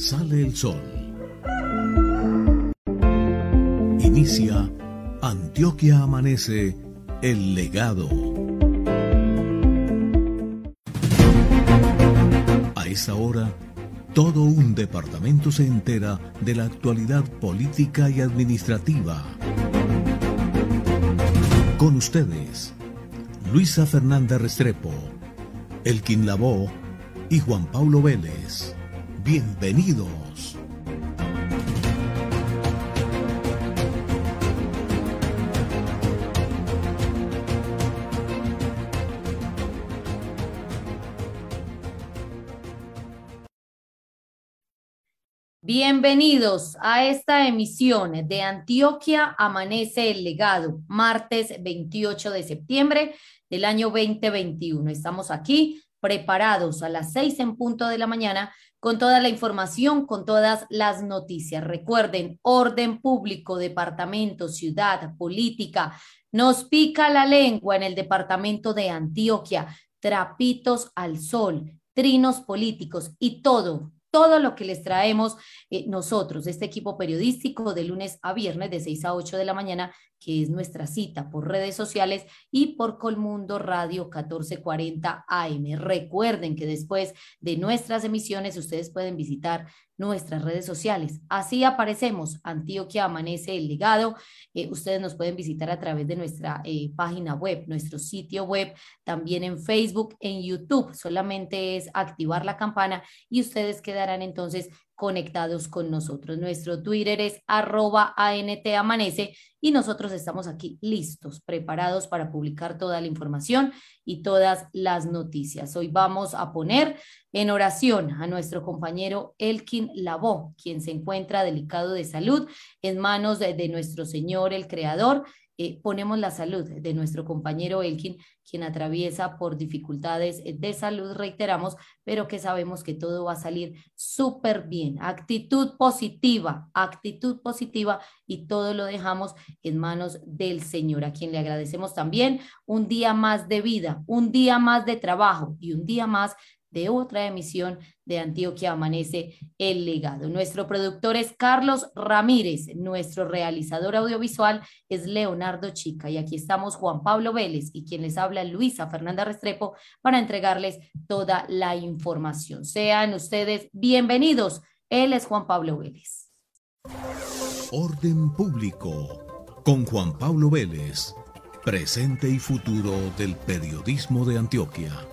sale el sol. Inicia Antioquia Amanece, el legado. A esa hora, todo un departamento se entera de la actualidad política y administrativa. Con ustedes, Luisa Fernanda Restrepo, Elkin Lavó y Juan Pablo Vélez. Bienvenidos. Bienvenidos a esta emisión de Antioquia Amanece el Legado, martes 28 de septiembre del año 2021. Estamos aquí preparados a las seis en punto de la mañana con toda la información, con todas las noticias. Recuerden, orden público, departamento, ciudad, política. Nos pica la lengua en el departamento de Antioquia, trapitos al sol, trinos políticos y todo, todo lo que les traemos eh, nosotros, este equipo periodístico de lunes a viernes de 6 a 8 de la mañana que es nuestra cita por redes sociales y por Colmundo Radio 1440 AM. Recuerden que después de nuestras emisiones ustedes pueden visitar nuestras redes sociales. Así aparecemos, Antioquia Amanece el Legado. Eh, ustedes nos pueden visitar a través de nuestra eh, página web, nuestro sitio web, también en Facebook, en YouTube. Solamente es activar la campana y ustedes quedarán entonces conectados con nosotros. Nuestro Twitter es arroba Amanece y nosotros estamos aquí listos, preparados para publicar toda la información y todas las noticias. Hoy vamos a poner en oración a nuestro compañero Elkin Lavó, quien se encuentra delicado de salud en manos de nuestro Señor, el Creador, eh, ponemos la salud de nuestro compañero Elkin, quien atraviesa por dificultades de salud, reiteramos, pero que sabemos que todo va a salir súper bien. Actitud positiva, actitud positiva y todo lo dejamos en manos del Señor, a quien le agradecemos también un día más de vida, un día más de trabajo y un día más de otra emisión de Antioquia Amanece el Legado. Nuestro productor es Carlos Ramírez, nuestro realizador audiovisual es Leonardo Chica y aquí estamos Juan Pablo Vélez y quien les habla Luisa Fernanda Restrepo para entregarles toda la información. Sean ustedes bienvenidos. Él es Juan Pablo Vélez. Orden público con Juan Pablo Vélez, presente y futuro del periodismo de Antioquia.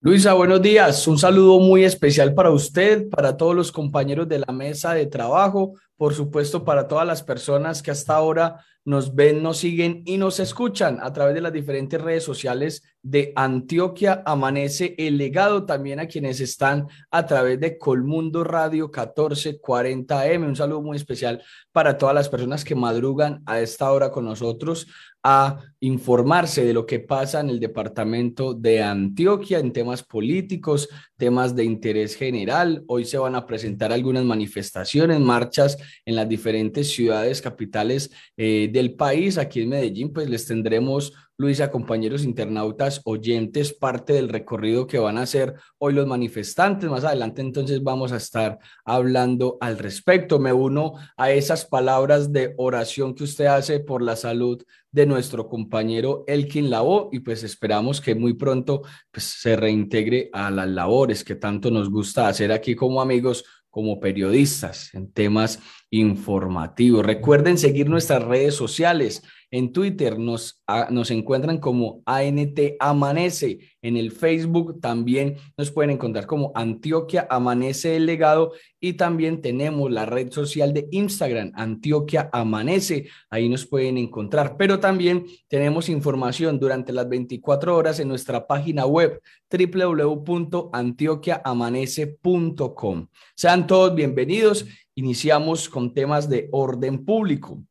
Luisa, buenos días. Un saludo muy especial para usted, para todos los compañeros de la mesa de trabajo, por supuesto para todas las personas que hasta ahora nos ven, nos siguen y nos escuchan a través de las diferentes redes sociales de Antioquia Amanece el legado, también a quienes están a través de Colmundo Radio 1440M. Un saludo muy especial para todas las personas que madrugan a esta hora con nosotros a informarse de lo que pasa en el departamento de Antioquia en temas políticos, temas de interés general. Hoy se van a presentar algunas manifestaciones, marchas en las diferentes ciudades capitales eh, del país. Aquí en Medellín, pues les tendremos Luisa, compañeros internautas, oyentes, parte del recorrido que van a hacer hoy los manifestantes. Más adelante entonces vamos a estar hablando al respecto. Me uno a esas palabras de oración que usted hace por la salud de nuestro compañero Elkin Labo y pues esperamos que muy pronto pues, se reintegre a las labores que tanto nos gusta hacer aquí como amigos como periodistas en temas informativos. Recuerden seguir nuestras redes sociales. En Twitter nos, nos encuentran como ANT Amanece. En el Facebook también nos pueden encontrar como Antioquia Amanece el Legado. Y también tenemos la red social de Instagram, Antioquia Amanece. Ahí nos pueden encontrar. Pero también tenemos información durante las 24 horas en nuestra página web www.antioquiaamanece.com. Sean todos bienvenidos Iniciamos con temas de orden público.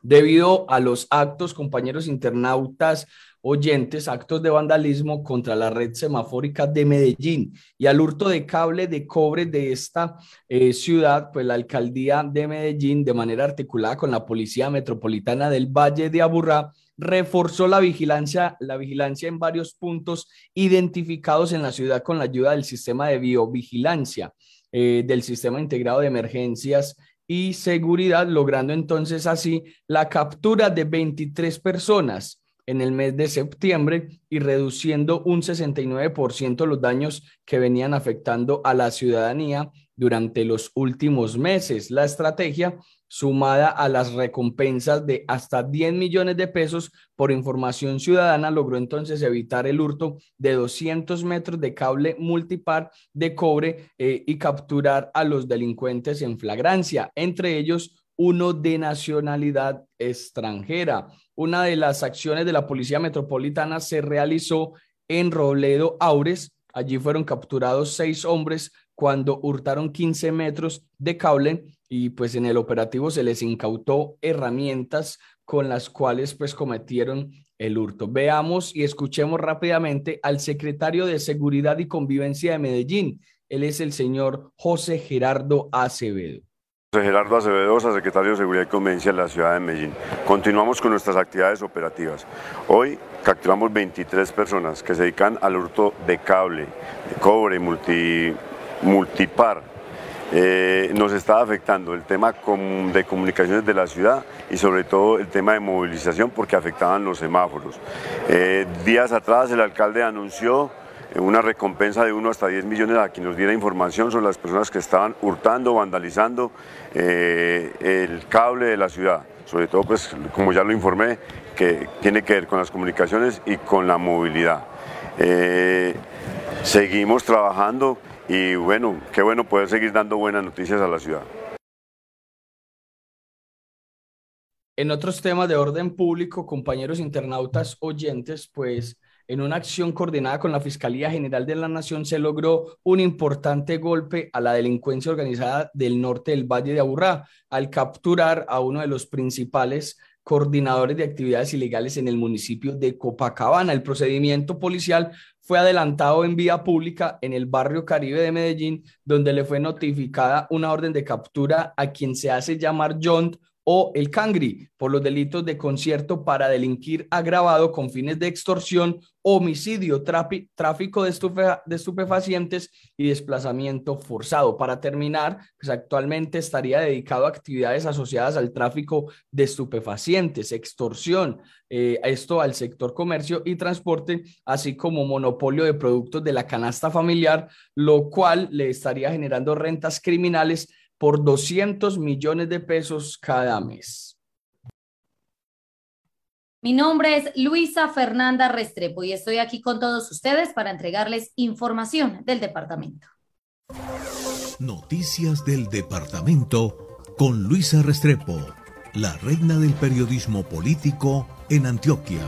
Debido a los actos, compañeros internautas, oyentes actos de vandalismo contra la red semafórica de Medellín. Y al hurto de cable de cobre de esta eh, ciudad, pues la alcaldía de Medellín, de manera articulada con la Policía Metropolitana del Valle de Aburrá, reforzó la vigilancia, la vigilancia en varios puntos identificados en la ciudad con la ayuda del sistema de biovigilancia, eh, del sistema integrado de emergencias y seguridad, logrando entonces así la captura de 23 personas en el mes de septiembre y reduciendo un 69% los daños que venían afectando a la ciudadanía durante los últimos meses. La estrategia, sumada a las recompensas de hasta 10 millones de pesos por información ciudadana, logró entonces evitar el hurto de 200 metros de cable multipar de cobre eh, y capturar a los delincuentes en flagrancia, entre ellos uno de nacionalidad extranjera. Una de las acciones de la Policía Metropolitana se realizó en Robledo Aures. Allí fueron capturados seis hombres cuando hurtaron 15 metros de cable y pues en el operativo se les incautó herramientas con las cuales pues cometieron el hurto. Veamos y escuchemos rápidamente al secretario de Seguridad y Convivencia de Medellín. Él es el señor José Gerardo Acevedo. José Gerardo Acevedo, secretario de Seguridad y Convivencia de la ciudad de Medellín. Continuamos con nuestras actividades operativas. Hoy capturamos 23 personas que se dedican al hurto de cable, de cobre, multi multipar eh, nos está afectando el tema de comunicaciones de la ciudad y sobre todo el tema de movilización porque afectaban los semáforos. Eh, días atrás el alcalde anunció eh, una recompensa de 1 hasta 10 millones a quien nos diera información sobre las personas que estaban hurtando, vandalizando el cable de la ciudad. Sobre todo, pues, como ya lo informé, que tiene que ver con las comunicaciones y con la movilidad. seguimos trabajando y bueno, qué bueno poder seguir dando buenas noticias a la ciudad. En otros temas de orden público, compañeros internautas oyentes, pues en una acción coordinada con la Fiscalía General de la Nación se logró un importante golpe a la delincuencia organizada del norte del Valle de Aburrá al capturar a uno de los principales coordinadores de actividades ilegales en el municipio de Copacabana. El procedimiento policial fue adelantado en vía pública en el barrio Caribe de Medellín, donde le fue notificada una orden de captura a quien se hace llamar John o el Cangri por los delitos de concierto para delinquir agravado con fines de extorsión, homicidio, tráfico de, de, estupefacientes y desplazamiento forzado. Para terminar, pues actualmente estaría dedicado a actividades asociadas al tráfico de estupefacientes, extorsión, eh, esto al sector comercio y transporte, así como monopolio de productos de la canasta familiar, lo cual le estaría generando rentas criminales por 200 millones de pesos cada mes. Mi nombre es Luisa Fernanda Restrepo y estoy aquí con todos ustedes para entregarles información del departamento. Noticias del departamento con Luisa Restrepo, la reina del periodismo político en Antioquia.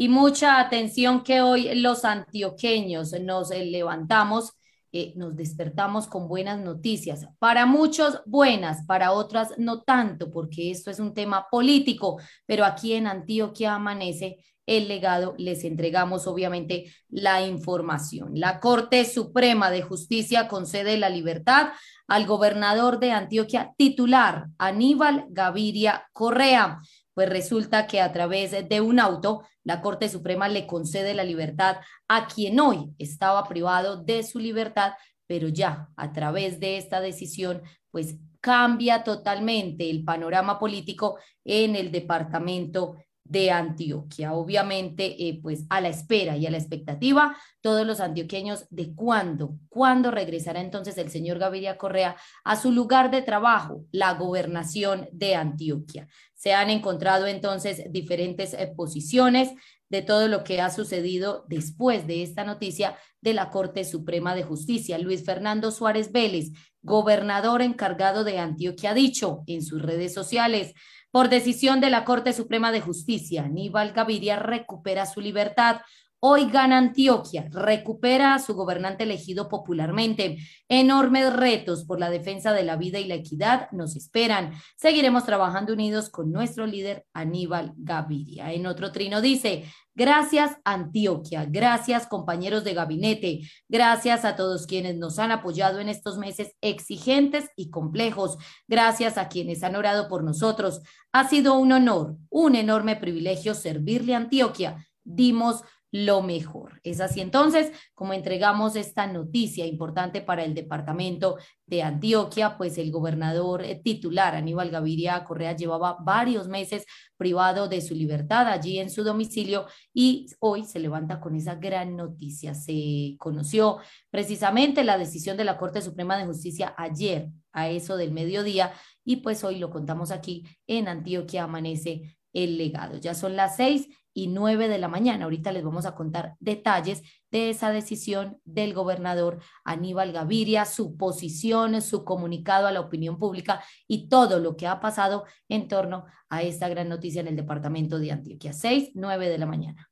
Y mucha atención que hoy los antioqueños nos levantamos, eh, nos despertamos con buenas noticias. Para muchos buenas, para otras no tanto, porque esto es un tema político, pero aquí en Antioquia amanece el legado, les entregamos obviamente la información. La Corte Suprema de Justicia concede la libertad al gobernador de Antioquia titular, Aníbal Gaviria Correa pues resulta que a través de un auto, la Corte Suprema le concede la libertad a quien hoy estaba privado de su libertad, pero ya a través de esta decisión, pues cambia totalmente el panorama político en el departamento de Antioquia. Obviamente, eh, pues a la espera y a la expectativa, todos los antioqueños de cuándo, cuándo regresará entonces el señor Gaviria Correa a su lugar de trabajo, la gobernación de Antioquia. Se han encontrado entonces diferentes eh, posiciones de todo lo que ha sucedido después de esta noticia de la Corte Suprema de Justicia. Luis Fernando Suárez Vélez, gobernador encargado de Antioquia, ha dicho en sus redes sociales, por decisión de la Corte Suprema de Justicia, Aníbal Gaviria recupera su libertad. Hoy gana Antioquia, recupera a su gobernante elegido popularmente. Enormes retos por la defensa de la vida y la equidad nos esperan. Seguiremos trabajando unidos con nuestro líder Aníbal Gaviria. En otro trino dice, gracias Antioquia, gracias compañeros de gabinete, gracias a todos quienes nos han apoyado en estos meses exigentes y complejos, gracias a quienes han orado por nosotros. Ha sido un honor, un enorme privilegio servirle a Antioquia. Dimos lo mejor. Es así entonces como entregamos esta noticia importante para el departamento de Antioquia, pues el gobernador eh, titular Aníbal Gaviria Correa llevaba varios meses privado de su libertad allí en su domicilio y hoy se levanta con esa gran noticia. Se conoció precisamente la decisión de la Corte Suprema de Justicia ayer a eso del mediodía y pues hoy lo contamos aquí en Antioquia amanece el legado. Ya son las seis y 9 de la mañana. Ahorita les vamos a contar detalles de esa decisión del gobernador Aníbal Gaviria, su posición, su comunicado a la opinión pública y todo lo que ha pasado en torno a esta gran noticia en el departamento de Antioquia. 6, 9 de la mañana.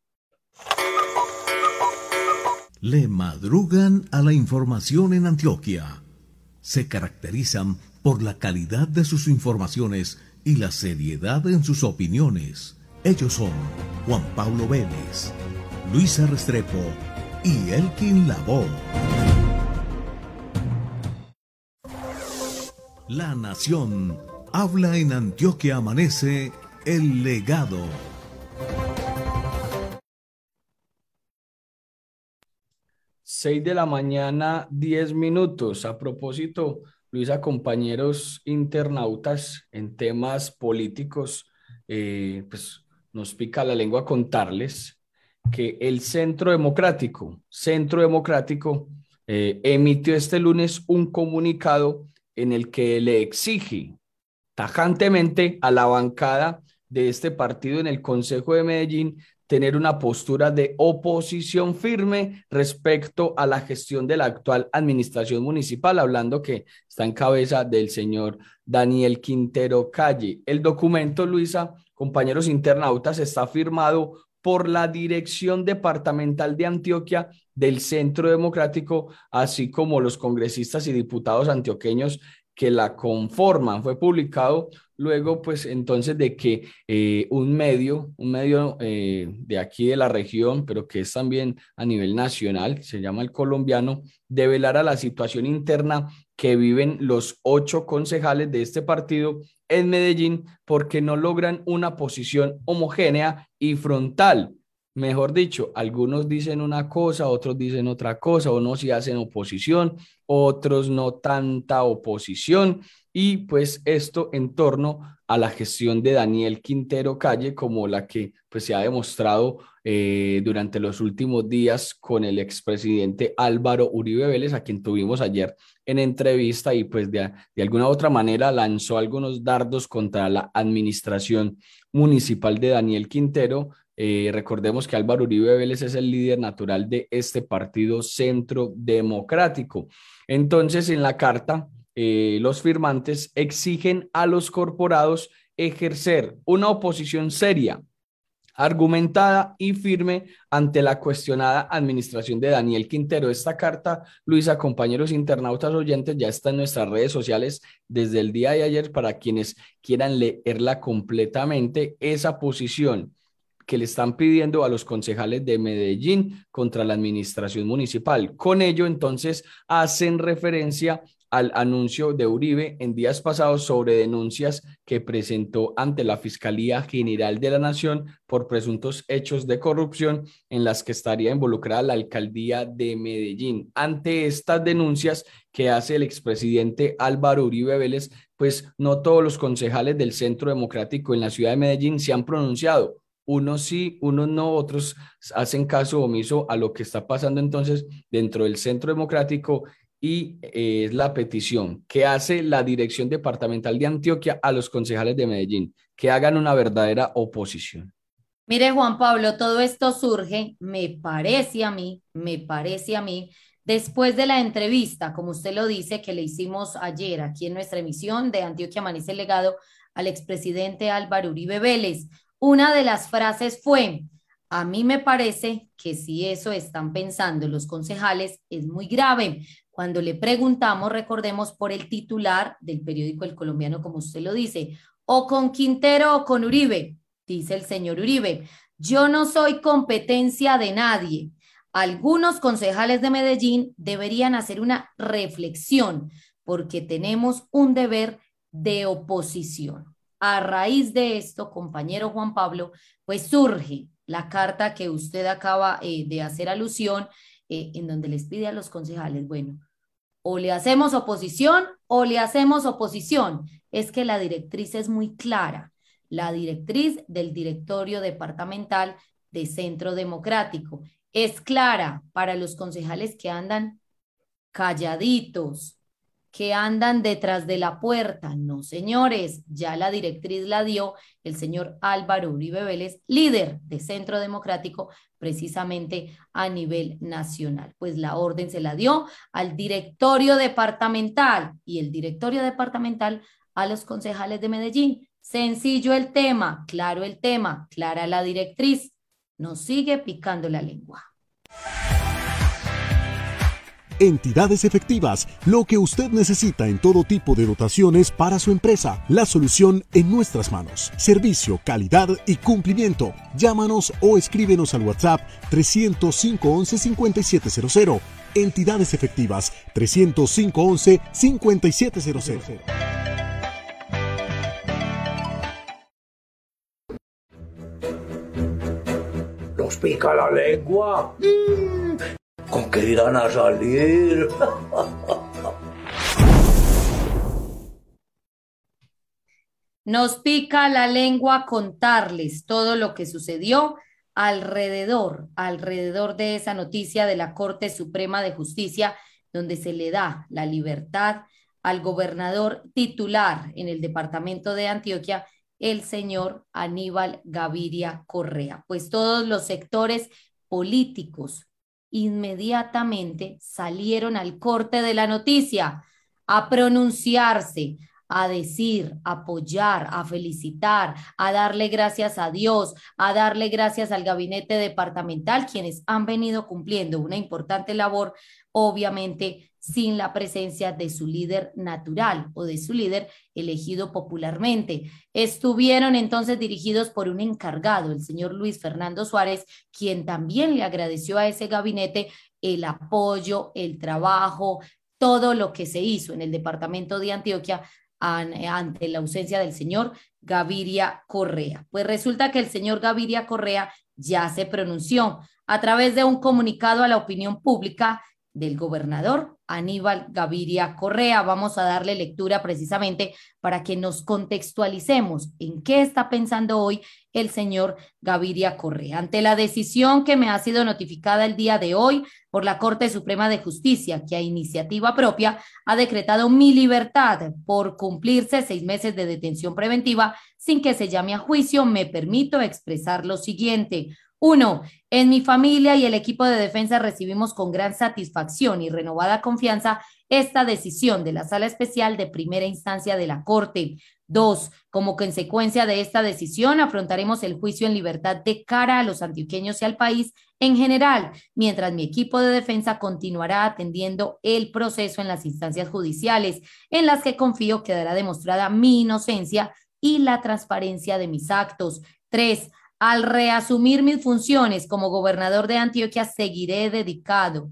Le madrugan a la información en Antioquia. Se caracterizan por la calidad de sus informaciones y la seriedad en sus opiniones ellos son Juan Pablo Vélez, Luisa Restrepo y Elkin Lavoe. La Nación habla en Antioquia Amanece el legado. Seis de la mañana, diez minutos. A propósito, Luisa, compañeros internautas en temas políticos, eh, pues nos pica la lengua contarles que el Centro Democrático, Centro Democrático, eh, emitió este lunes un comunicado en el que le exige tajantemente a la bancada de este partido en el Consejo de Medellín tener una postura de oposición firme respecto a la gestión de la actual administración municipal, hablando que está en cabeza del señor Daniel Quintero Calle. El documento, Luisa, compañeros internautas, está firmado por la Dirección Departamental de Antioquia del Centro Democrático, así como los congresistas y diputados antioqueños que la conforman. Fue publicado luego, pues entonces de que eh, un medio, un medio eh, de aquí de la región, pero que es también a nivel nacional, se llama el colombiano, develara la situación interna que viven los ocho concejales de este partido en Medellín porque no logran una posición homogénea y frontal. Mejor dicho, algunos dicen una cosa, otros dicen otra cosa, unos sí hacen oposición, otros no tanta oposición, y pues esto en torno a la gestión de Daniel Quintero Calle como la que pues se ha demostrado eh, durante los últimos días con el expresidente Álvaro Uribe Vélez, a quien tuvimos ayer en entrevista y pues de, de alguna otra manera lanzó algunos dardos contra la administración municipal de Daniel Quintero. Eh, recordemos que Álvaro Uribe Vélez es el líder natural de este partido centro democrático. Entonces, en la carta, eh, los firmantes exigen a los corporados ejercer una oposición seria, argumentada y firme ante la cuestionada administración de Daniel Quintero. Esta carta, Luisa, compañeros internautas oyentes, ya está en nuestras redes sociales desde el día de ayer para quienes quieran leerla completamente. Esa posición que le están pidiendo a los concejales de Medellín contra la administración municipal. Con ello, entonces, hacen referencia al anuncio de Uribe en días pasados sobre denuncias que presentó ante la Fiscalía General de la Nación por presuntos hechos de corrupción en las que estaría involucrada la alcaldía de Medellín. Ante estas denuncias que hace el expresidente Álvaro Uribe Vélez, pues no todos los concejales del Centro Democrático en la ciudad de Medellín se han pronunciado. Unos sí, unos no, otros hacen caso omiso a lo que está pasando entonces dentro del Centro Democrático y eh, es la petición que hace la Dirección Departamental de Antioquia a los concejales de Medellín, que hagan una verdadera oposición. Mire, Juan Pablo, todo esto surge, me parece a mí, me parece a mí, después de la entrevista, como usted lo dice, que le hicimos ayer aquí en nuestra emisión de Antioquia Amanece Legado al expresidente Álvaro Uribe Vélez. Una de las frases fue, A mí me parece que si eso están pensando los concejales es muy grave. Cuando le preguntamos, recordemos por el titular del periódico El Colombiano, como usted lo dice, o con Quintero o con Uribe, dice el señor Uribe. Yo no soy competencia de nadie. Algunos concejales de Medellín deberían hacer una reflexión porque tenemos un deber de oposición. A raíz de esto, compañero Juan Pablo, pues surge la carta que usted acaba eh, de hacer alusión, eh, en donde les pide a los concejales, bueno, o le hacemos oposición o le hacemos oposición. Es que la directriz es muy clara, la directriz del directorio departamental de Centro Democrático. Es clara para los concejales que andan calladitos, que andan detrás de la puerta. No, señores, ya la directriz la dio el señor Álvaro Uribe Vélez, líder de Centro Democrático, precisamente a nivel nacional. Pues la orden se la dio al directorio departamental y el directorio departamental a los concejales de Medellín. Sencillo el tema, claro el tema, clara la directriz. Nos sigue picando la lengua. Entidades efectivas, lo que usted necesita en todo tipo de dotaciones para su empresa. La solución en nuestras manos. Servicio, calidad y cumplimiento. Llámanos o escríbenos al WhatsApp 305 11 5700. Entidades efectivas 305 11 5700. Nos pica la lengua. ¿Con irán a salir? Nos pica la lengua contarles todo lo que sucedió alrededor, alrededor de esa noticia de la Corte Suprema de Justicia, donde se le da la libertad al gobernador titular en el departamento de Antioquia, el señor Aníbal Gaviria Correa. Pues todos los sectores políticos, inmediatamente salieron al corte de la noticia a pronunciarse, a decir, apoyar, a felicitar, a darle gracias a Dios, a darle gracias al gabinete departamental, quienes han venido cumpliendo una importante labor, obviamente sin la presencia de su líder natural o de su líder elegido popularmente. Estuvieron entonces dirigidos por un encargado, el señor Luis Fernando Suárez, quien también le agradeció a ese gabinete el apoyo, el trabajo, todo lo que se hizo en el departamento de Antioquia ante la ausencia del señor Gaviria Correa. Pues resulta que el señor Gaviria Correa ya se pronunció a través de un comunicado a la opinión pública del gobernador Aníbal Gaviria Correa. Vamos a darle lectura precisamente para que nos contextualicemos en qué está pensando hoy el señor Gaviria Correa. Ante la decisión que me ha sido notificada el día de hoy por la Corte Suprema de Justicia, que a iniciativa propia ha decretado mi libertad por cumplirse seis meses de detención preventiva sin que se llame a juicio, me permito expresar lo siguiente. Uno, en mi familia y el equipo de defensa recibimos con gran satisfacción y renovada confianza esta decisión de la Sala Especial de Primera Instancia de la Corte. Dos, como consecuencia de esta decisión, afrontaremos el juicio en libertad de cara a los antioqueños y al país en general, mientras mi equipo de defensa continuará atendiendo el proceso en las instancias judiciales, en las que confío quedará demostrada mi inocencia y la transparencia de mis actos. Tres, al reasumir mis funciones como gobernador de Antioquia, seguiré dedicado,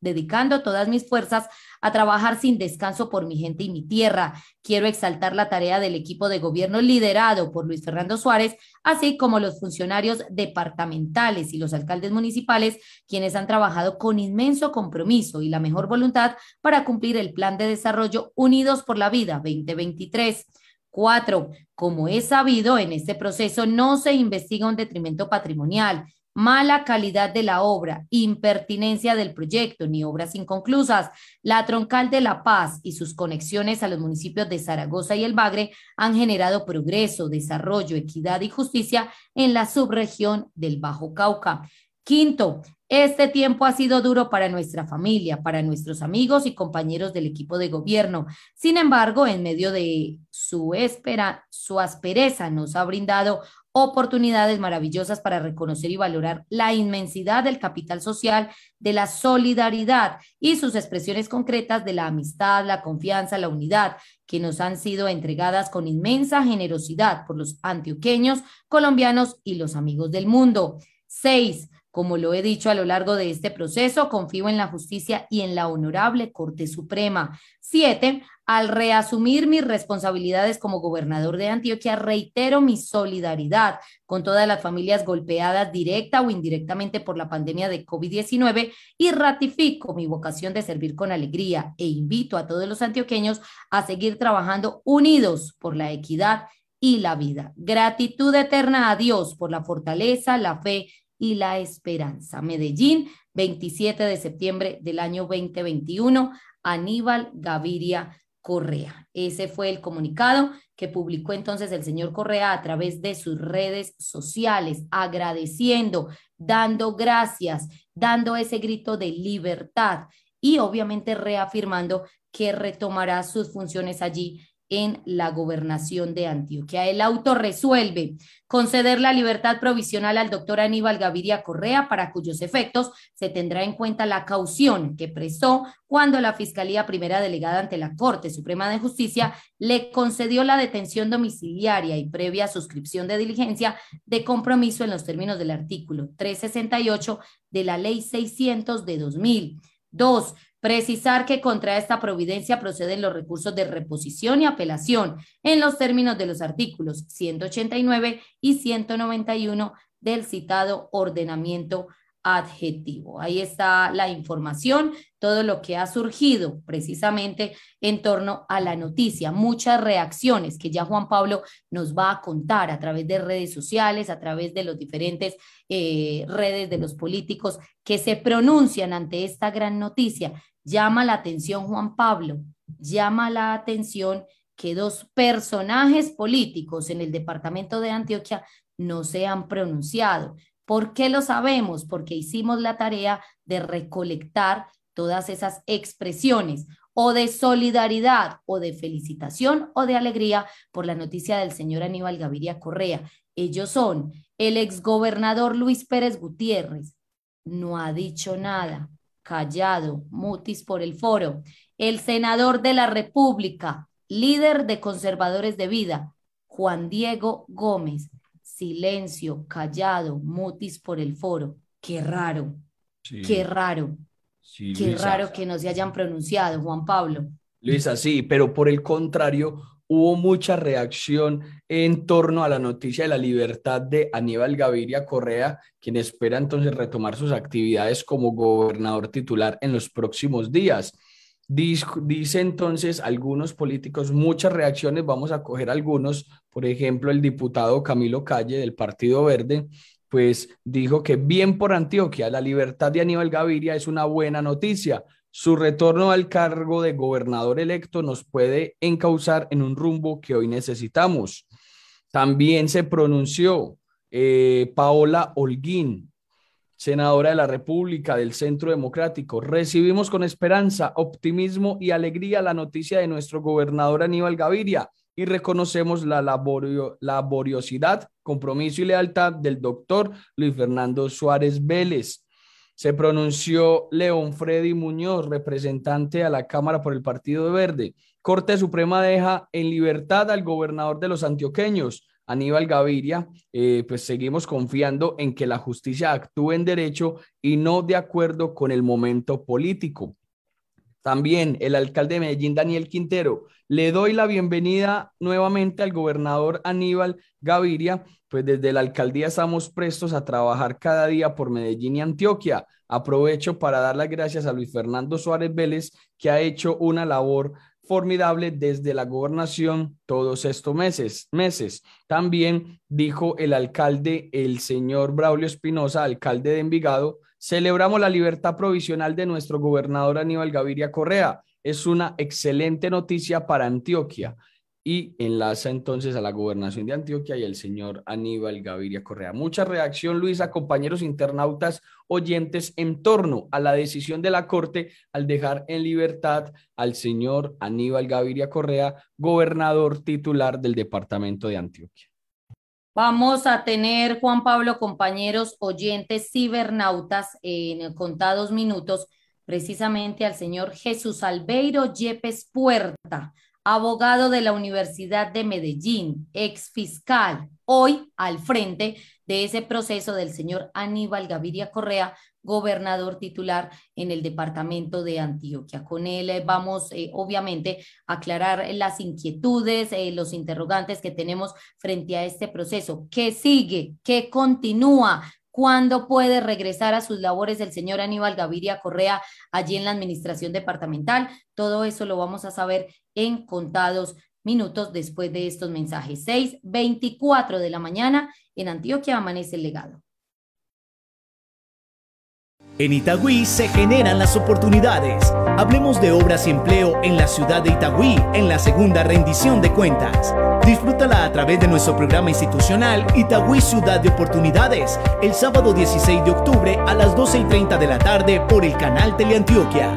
dedicando todas mis fuerzas a trabajar sin descanso por mi gente y mi tierra. Quiero exaltar la tarea del equipo de gobierno liderado por Luis Fernando Suárez, así como los funcionarios departamentales y los alcaldes municipales, quienes han trabajado con inmenso compromiso y la mejor voluntad para cumplir el plan de desarrollo Unidos por la Vida 2023. Cuatro, como es sabido, en este proceso no se investiga un detrimento patrimonial, mala calidad de la obra, impertinencia del proyecto, ni obras inconclusas. La troncal de La Paz y sus conexiones a los municipios de Zaragoza y El Bagre han generado progreso, desarrollo, equidad y justicia en la subregión del Bajo Cauca. Quinto, este tiempo ha sido duro para nuestra familia, para nuestros amigos y compañeros del equipo de gobierno. Sin embargo, en medio de su, espera, su aspereza nos ha brindado oportunidades maravillosas para reconocer y valorar la inmensidad del capital social, de la solidaridad y sus expresiones concretas de la amistad, la confianza, la unidad, que nos han sido entregadas con inmensa generosidad por los antioqueños, colombianos y los amigos del mundo. Seis, como lo he dicho a lo largo de este proceso, confío en la justicia y en la honorable Corte Suprema. Siete, al reasumir mis responsabilidades como gobernador de Antioquia, reitero mi solidaridad con todas las familias golpeadas directa o indirectamente por la pandemia de COVID-19 y ratifico mi vocación de servir con alegría e invito a todos los antioqueños a seguir trabajando unidos por la equidad y la vida. Gratitud eterna a Dios por la fortaleza, la fe y la esperanza. Medellín, 27 de septiembre del año 2021, Aníbal Gaviria Correa. Ese fue el comunicado que publicó entonces el señor Correa a través de sus redes sociales, agradeciendo, dando gracias, dando ese grito de libertad y obviamente reafirmando que retomará sus funciones allí en la gobernación de Antioquia. El auto resuelve conceder la libertad provisional al doctor Aníbal Gaviria Correa, para cuyos efectos se tendrá en cuenta la caución que prestó cuando la Fiscalía Primera Delegada ante la Corte Suprema de Justicia le concedió la detención domiciliaria y previa suscripción de diligencia de compromiso en los términos del artículo 368 de la Ley 600 de 2000. Dos, Precisar que contra esta providencia proceden los recursos de reposición y apelación en los términos de los artículos 189 y 191 del citado ordenamiento adjetivo. Ahí está la información, todo lo que ha surgido precisamente en torno a la noticia, muchas reacciones que ya Juan Pablo nos va a contar a través de redes sociales, a través de los diferentes eh, redes de los políticos que se pronuncian ante esta gran noticia. Llama la atención Juan Pablo, llama la atención que dos personajes políticos en el departamento de Antioquia no se han pronunciado. ¿Por qué lo sabemos? Porque hicimos la tarea de recolectar todas esas expresiones o de solidaridad o de felicitación o de alegría por la noticia del señor Aníbal Gaviria Correa. Ellos son el exgobernador Luis Pérez Gutiérrez, no ha dicho nada, callado, mutis por el foro. El senador de la República, líder de conservadores de vida, Juan Diego Gómez, silencio, callado, mutis por el foro. Qué raro, qué raro, qué raro que no se hayan pronunciado, Juan Pablo. Luisa, sí, pero por el contrario, hubo mucha reacción en torno a la noticia de la libertad de Aníbal Gaviria Correa, quien espera entonces retomar sus actividades como gobernador titular en los próximos días. Dice entonces algunos políticos, muchas reacciones, vamos a coger algunos, por ejemplo, el diputado Camilo Calle del Partido Verde, pues dijo que bien por Antioquia, la libertad de Aníbal Gaviria es una buena noticia. Su retorno al cargo de gobernador electo nos puede encauzar en un rumbo que hoy necesitamos. También se pronunció eh, Paola Holguín, senadora de la República del Centro Democrático. Recibimos con esperanza, optimismo y alegría la noticia de nuestro gobernador Aníbal Gaviria y reconocemos la laboriosidad, compromiso y lealtad del doctor Luis Fernando Suárez Vélez. Se pronunció León Freddy Muñoz, representante a la Cámara por el Partido Verde. Corte Suprema deja en libertad al gobernador de los antioqueños. Aníbal Gaviria, eh, pues seguimos confiando en que la justicia actúe en derecho y no de acuerdo con el momento político. También el alcalde de Medellín, Daniel Quintero, le doy la bienvenida nuevamente al gobernador Aníbal Gaviria, pues desde la alcaldía estamos prestos a trabajar cada día por Medellín y Antioquia. Aprovecho para dar las gracias a Luis Fernando Suárez Vélez, que ha hecho una labor formidable desde la gobernación todos estos meses. meses. También dijo el alcalde, el señor Braulio Espinosa, alcalde de Envigado, celebramos la libertad provisional de nuestro gobernador Aníbal Gaviria Correa. Es una excelente noticia para Antioquia. Y enlaza entonces a la gobernación de Antioquia y el señor Aníbal Gaviria Correa. Mucha reacción, Luisa, compañeros internautas oyentes, en torno a la decisión de la Corte al dejar en libertad al señor Aníbal Gaviria Correa, gobernador titular del departamento de Antioquia. Vamos a tener, Juan Pablo, compañeros oyentes cibernautas en contados minutos, precisamente al señor Jesús Albeiro Yepes Puerta abogado de la Universidad de Medellín, ex fiscal, hoy al frente de ese proceso del señor Aníbal Gaviria Correa, gobernador titular en el departamento de Antioquia. Con él eh, vamos, eh, obviamente, a aclarar las inquietudes, eh, los interrogantes que tenemos frente a este proceso. ¿Qué sigue? ¿Qué continúa? ¿Cuándo puede regresar a sus labores el señor Aníbal Gaviria Correa allí en la administración departamental? Todo eso lo vamos a saber en contados minutos después de estos mensajes. 6:24 de la mañana en Antioquia amanece el legado. En Itagüí se generan las oportunidades. Hablemos de obras y empleo en la ciudad de Itagüí en la segunda rendición de cuentas. Disfrútala a través de nuestro programa institucional Itagüí Ciudad de Oportunidades el sábado 16 de octubre a las 12 y 30 de la tarde por el canal Teleantioquia.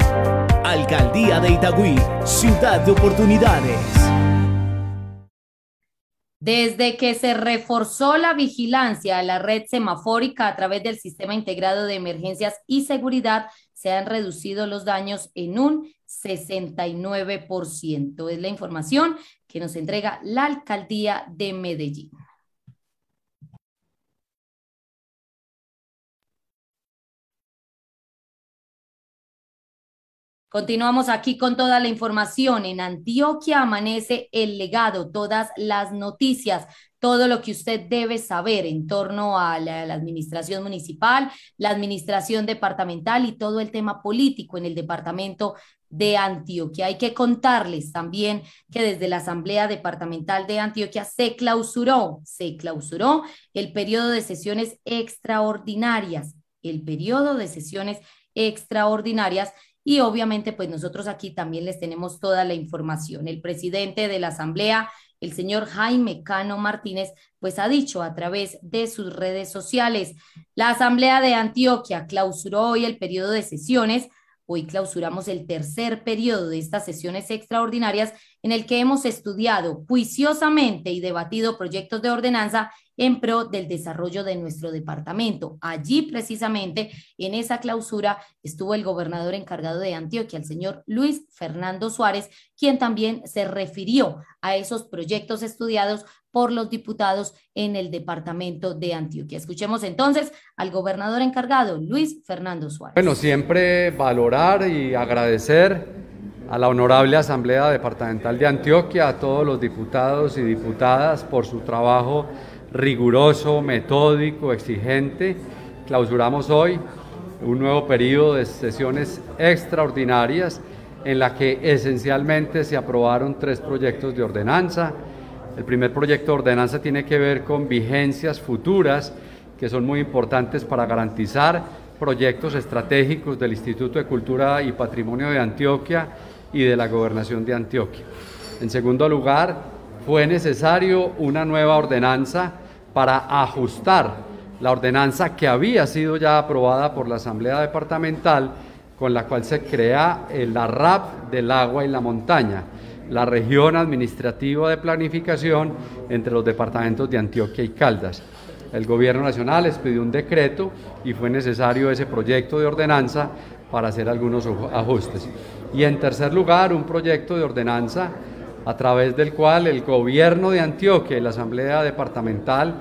Alcaldía de Itagüí, Ciudad de Oportunidades. Desde que se reforzó la vigilancia a la red semafórica a través del Sistema Integrado de Emergencias y Seguridad, se han reducido los daños en un 69%. Es la información que nos entrega la Alcaldía de Medellín. Continuamos aquí con toda la información. En Antioquia amanece el legado, todas las noticias, todo lo que usted debe saber en torno a la, administración municipal, la administración departamental y todo el tema político en el departamento de Antioquia. Hay que contarles también que desde la Asamblea Departamental de Antioquia se clausuró, se clausuró el periodo de sesiones extraordinarias, el periodo de sesiones extraordinarias y obviamente pues nosotros aquí también les tenemos toda la información. El presidente de la Asamblea, el señor Jaime Cano Martínez, pues ha dicho a través de sus redes sociales, la Asamblea de Antioquia clausuró hoy el periodo de sesiones Hoy clausuramos el tercer periodo de estas sesiones extraordinarias en el que hemos estudiado juiciosamente y debatido proyectos de ordenanza en pro del desarrollo de nuestro departamento. Allí precisamente en esa clausura estuvo el gobernador encargado de Antioquia, el señor Luis Fernando Suárez, quien también se refirió a esos proyectos estudiados por los diputados en el departamento de Antioquia. Escuchemos entonces al gobernador encargado, Luis Fernando Suárez. Bueno, siempre valorar y agradecer a la honorable Asamblea Departamental de Antioquia, a todos los diputados y diputadas por su trabajo riguroso, metódico, exigente. Clausuramos hoy un nuevo periodo de sesiones extraordinarias en la que esencialmente se aprobaron tres proyectos de ordenanza, el primer proyecto de ordenanza tiene que ver con vigencias futuras que son muy importantes para garantizar proyectos estratégicos del Instituto de Cultura y Patrimonio de Antioquia y de la Gobernación de Antioquia. En segundo lugar, fue necesario una nueva ordenanza para ajustar la ordenanza que había sido ya aprobada por la Asamblea Departamental, con la cual se crea la RAP del agua y la montaña la región administrativa de planificación entre los departamentos de Antioquia y Caldas. El gobierno nacional les pidió un decreto y fue necesario ese proyecto de ordenanza para hacer algunos ajustes. Y en tercer lugar, un proyecto de ordenanza a través del cual el gobierno de Antioquia y la Asamblea Departamental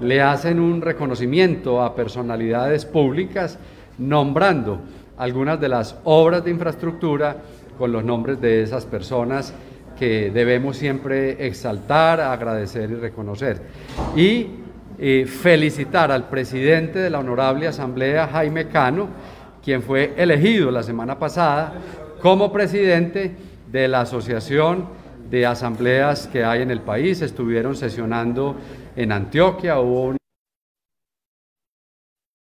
le hacen un reconocimiento a personalidades públicas nombrando algunas de las obras de infraestructura con los nombres de esas personas que debemos siempre exaltar, agradecer y reconocer. Y eh, felicitar al presidente de la Honorable Asamblea, Jaime Cano, quien fue elegido la semana pasada como presidente de la Asociación de Asambleas que hay en el país. Estuvieron sesionando en Antioquia, hubo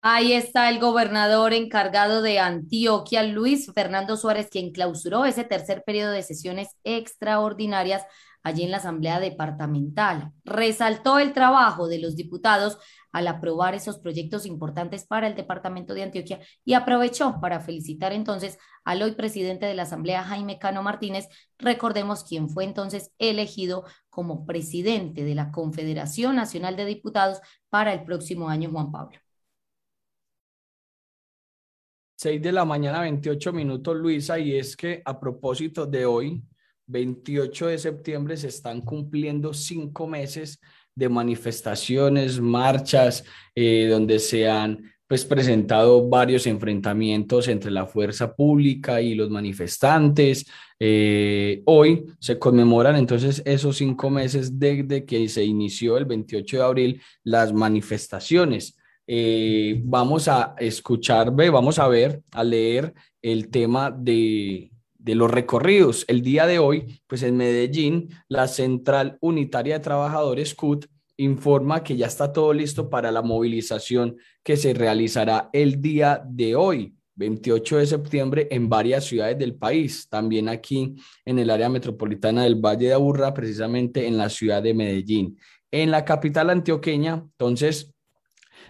Ahí está el gobernador encargado de Antioquia, Luis Fernando Suárez, quien clausuró ese tercer periodo de sesiones extraordinarias allí en la Asamblea Departamental. Resaltó el trabajo de los diputados al aprobar esos proyectos importantes para el departamento de Antioquia y aprovechó para felicitar entonces al hoy presidente de la Asamblea, Jaime Cano Martínez. Recordemos quién fue entonces elegido como presidente de la Confederación Nacional de Diputados para el próximo año, Juan Pablo. 6 de la mañana, 28 minutos, Luisa, y es que a propósito de hoy, 28 de septiembre, se están cumpliendo cinco meses de manifestaciones, marchas, eh, donde se han pues presentado varios enfrentamientos entre la fuerza pública y los manifestantes. Eh, hoy se conmemoran entonces esos cinco meses desde que se inició el 28 de abril las manifestaciones. Eh, vamos a escuchar, vamos a ver, a leer el tema de, de los recorridos. El día de hoy, pues en Medellín, la Central Unitaria de Trabajadores CUT informa que ya está todo listo para la movilización que se realizará el día de hoy. 28 de septiembre en varias ciudades del país, también aquí en el área metropolitana del Valle de Aburrá, precisamente en la ciudad de Medellín. En la capital antioqueña, entonces,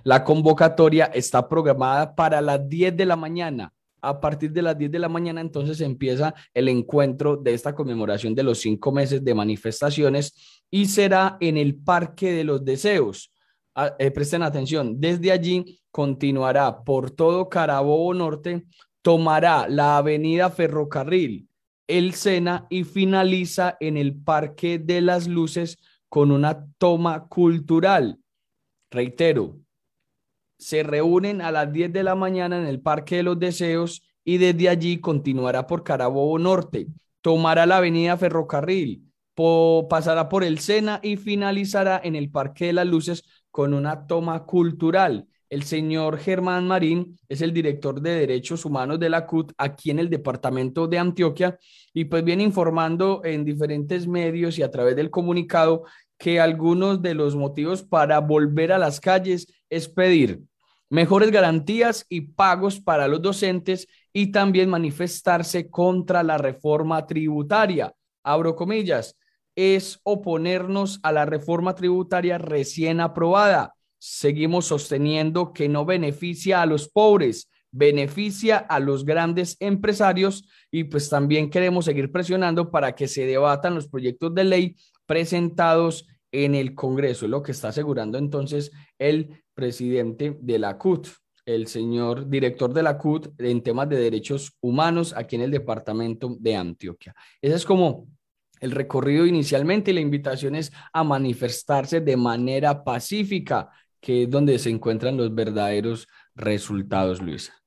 la convocatoria está programada para las 10 de la mañana. A partir de las 10 de la mañana, entonces empieza el encuentro de esta conmemoración de los cinco meses de manifestaciones y será en el Parque de los Deseos. Ah, eh, presten atención, desde allí continuará por todo Carabobo Norte, tomará la avenida Ferrocarril, el Sena y finaliza en el Parque de las Luces con una toma cultural. Reitero, se reúnen a las 10 de la mañana en el Parque de los Deseos y desde allí continuará por Carabobo Norte, tomará la avenida Ferrocarril, pasará por el Sena y finalizará en el Parque de las Luces con una toma cultural. El señor Germán Marín es el director de Derechos Humanos de la CUT aquí en el departamento de Antioquia y pues viene informando en diferentes medios y a través del comunicado que algunos de los motivos para volver a las calles es pedir mejores garantías y pagos para los docentes y también manifestarse contra la reforma tributaria. Abro comillas, es oponernos a la reforma tributaria recién aprobada. Seguimos sosteniendo que no beneficia a los pobres, beneficia a los grandes empresarios y pues también queremos seguir presionando para que se debatan los proyectos de ley presentados en el Congreso, lo que está asegurando entonces el presidente de la CUT, el señor director de la CUT en temas de derechos humanos aquí en el departamento de Antioquia. Ese es como el recorrido inicialmente la invitación es a manifestarse de manera pacífica, que es donde se encuentran los verdaderos resultados, Luisa.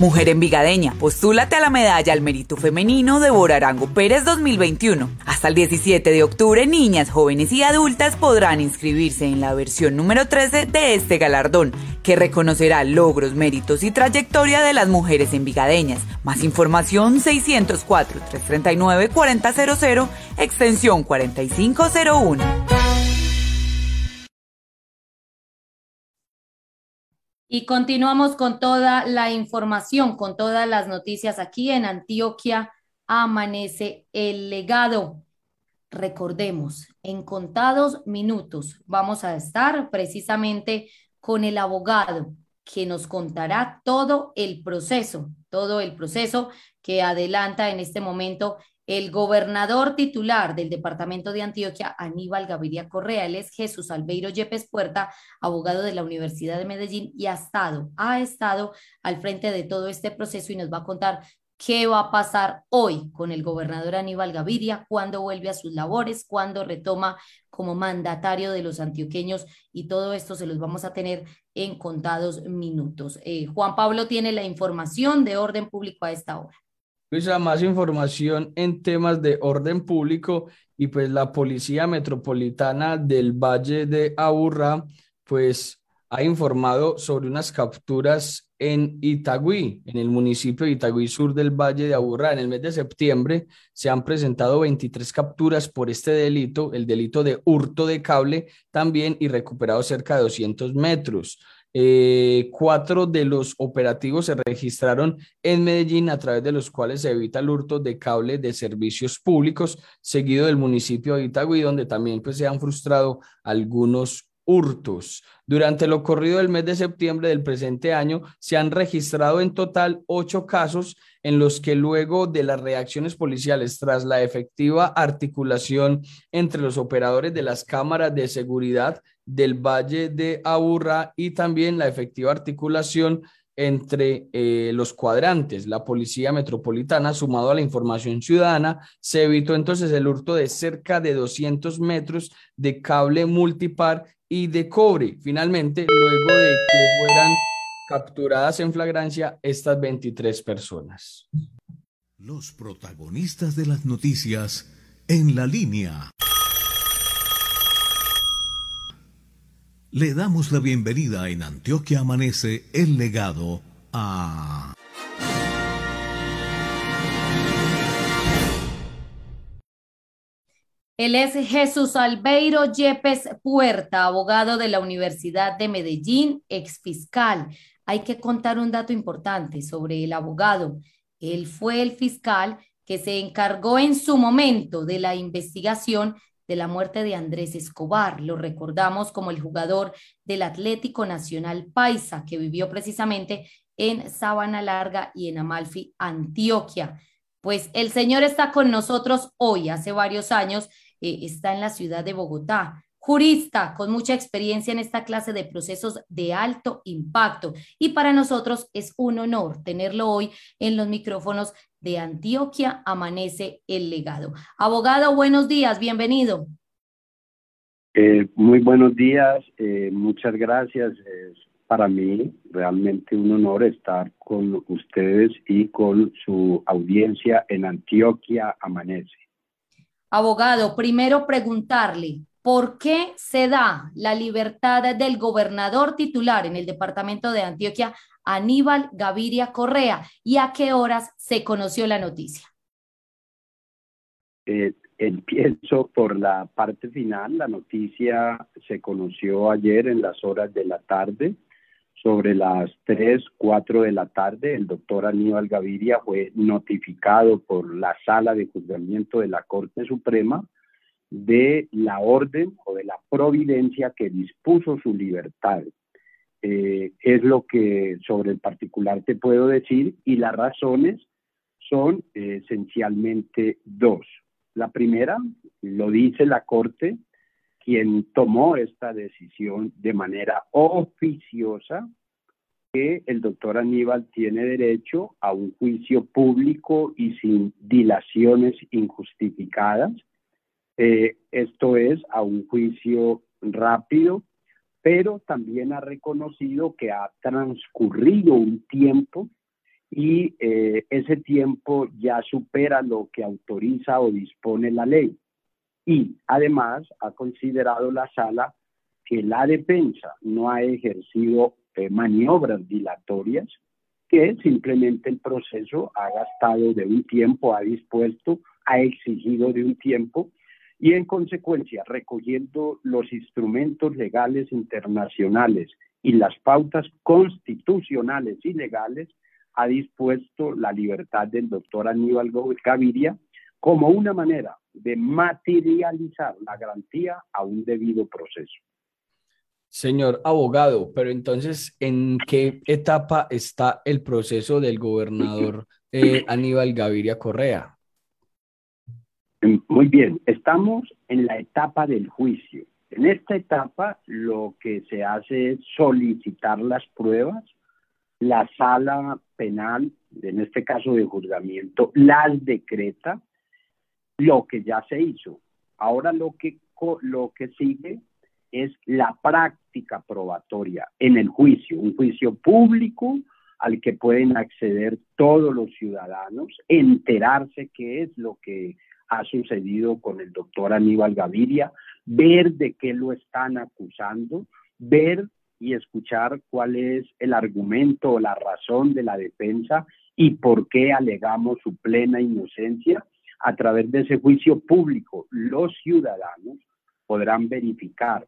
Mujer envigadeña, postúlate a la medalla al mérito femenino de Borarango Pérez 2021. Hasta el 17 de octubre, niñas, jóvenes y adultas podrán inscribirse en la versión número 13 de este galardón, que reconocerá logros, méritos y trayectoria de las mujeres envigadeñas. Más información 604-339-4000, extensión 4501. Y continuamos con toda la información, con todas las noticias aquí en Antioquia. Amanece el legado. Recordemos, en contados minutos vamos a estar precisamente con el abogado que nos contará todo el proceso, todo el proceso que adelanta en este momento el gobernador titular del departamento de Antioquia, Aníbal Gaviria Correa, él es Jesús Albeiro Yepes Puerta, abogado de la Universidad de Medellín y ha estado, ha estado al frente de todo este proceso y nos va a contar qué va a pasar hoy con el gobernador Aníbal Gaviria, cuándo vuelve a sus labores, cuándo retoma como mandatario de los antioqueños y todo esto se los vamos a tener en contados minutos. Eh, Juan Pablo tiene la información de orden público a esta hora. Luisa, más información en temas de orden público y pues la Policía Metropolitana del Valle de Aburrá pues ha informado sobre unas capturas en Itagüí, en el municipio de Itagüí Sur del Valle de Aburrá. En el mes de septiembre se han presentado 23 capturas por este delito, el delito de hurto de cable también y recuperado cerca de 200 metros. Eh, cuatro de los operativos se registraron en Medellín a través de los cuales se evita el hurto de cable de servicios públicos, seguido del municipio de Itagüí, donde también pues, se han frustrado algunos hurtos. Durante lo corrido del mes de septiembre del presente año, se han registrado en total ocho casos en los que luego de las reacciones policiales tras la efectiva articulación entre los operadores de las cámaras de seguridad del Valle de Aburra y también la efectiva articulación entre eh, los cuadrantes, la Policía Metropolitana, sumado a la información ciudadana, se evitó entonces el hurto de cerca de 200 metros de cable multipar y de cobre. Finalmente, luego de que fueran capturadas en flagrancia estas 23 personas. Los protagonistas de las noticias en la línea. Le damos la bienvenida en Antioquia Amanece el legado a... Él es Jesús Albeiro Yepes Puerta, abogado de la Universidad de Medellín, ex fiscal. Hay que contar un dato importante sobre el abogado. Él fue el fiscal que se encargó en su momento de la investigación de la muerte de Andrés Escobar. Lo recordamos como el jugador del Atlético Nacional Paisa, que vivió precisamente en Sabana Larga y en Amalfi, Antioquia. Pues el señor está con nosotros hoy, hace varios años, eh, está en la ciudad de Bogotá. Jurista con mucha experiencia en esta clase de procesos de alto impacto. Y para nosotros es un honor tenerlo hoy en los micrófonos de Antioquia Amanece el Legado. Abogado, buenos días, bienvenido. Eh, muy buenos días, eh, muchas gracias. Es para mí realmente un honor estar con ustedes y con su audiencia en Antioquia Amanece. Abogado, primero preguntarle, ¿por qué se da la libertad del gobernador titular en el departamento de Antioquia, Aníbal Gaviria Correa, y a qué horas se conoció la noticia? Eh, empiezo por la parte final. La noticia se conoció ayer en las horas de la tarde. Sobre las 3, 4 de la tarde, el doctor Aníbal Gaviria fue notificado por la sala de juzgamiento de la Corte Suprema de la orden o de la providencia que dispuso su libertad. Eh, es lo que sobre el particular te puedo decir y las razones son eh, esencialmente dos. La primera, lo dice la Corte, quien tomó esta decisión de manera oficiosa que el doctor Aníbal tiene derecho a un juicio público y sin dilaciones injustificadas. Eh, esto es, a un juicio rápido, pero también ha reconocido que ha transcurrido un tiempo y eh, ese tiempo ya supera lo que autoriza o dispone la ley. Y además ha considerado la sala que la defensa no ha ejercido eh, maniobras dilatorias, que simplemente el proceso ha gastado de un tiempo, ha dispuesto, ha exigido de un tiempo y en consecuencia, recogiendo los instrumentos legales internacionales y las pautas constitucionales y legales, ha dispuesto la libertad del doctor Aníbal Gaviria como una manera de materializar la garantía a un debido proceso. Señor abogado, pero entonces, ¿en qué etapa está el proceso del gobernador eh, Aníbal Gaviria Correa? Muy bien, estamos en la etapa del juicio. En esta etapa lo que se hace es solicitar las pruebas, la sala penal, en este caso de juzgamiento, las decreta, lo que ya se hizo. Ahora lo que, lo que sigue es la práctica probatoria en el juicio, un juicio público al que pueden acceder todos los ciudadanos, enterarse qué es lo que ha sucedido con el doctor Aníbal Gaviria, ver de qué lo están acusando, ver y escuchar cuál es el argumento o la razón de la defensa y por qué alegamos su plena inocencia. A través de ese juicio público, los ciudadanos podrán verificar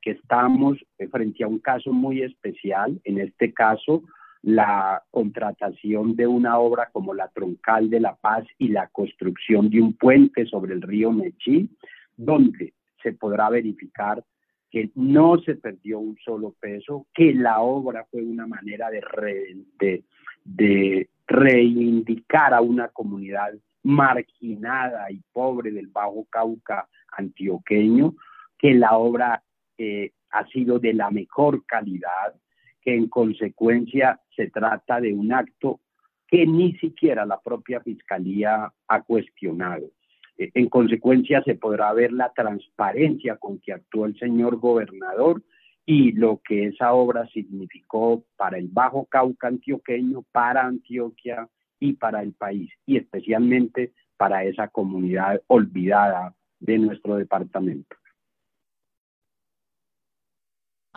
que estamos frente a un caso muy especial, en este caso la contratación de una obra como la Troncal de la Paz y la construcción de un puente sobre el río Nechí, donde se podrá verificar que no se perdió un solo peso, que la obra fue una manera de, de, reivindicar a una comunidad marginada y pobre del Bajo Cauca antioqueño, que la obra eh, ha sido de la mejor calidad, que en consecuencia se trata de un acto que ni siquiera la propia Fiscalía ha cuestionado. Eh, en consecuencia, se podrá ver la transparencia con que actuó el señor gobernador y lo que esa obra significó para el Bajo Cauca antioqueño, para Antioquia y para el país, y especialmente para esa comunidad olvidada de nuestro departamento.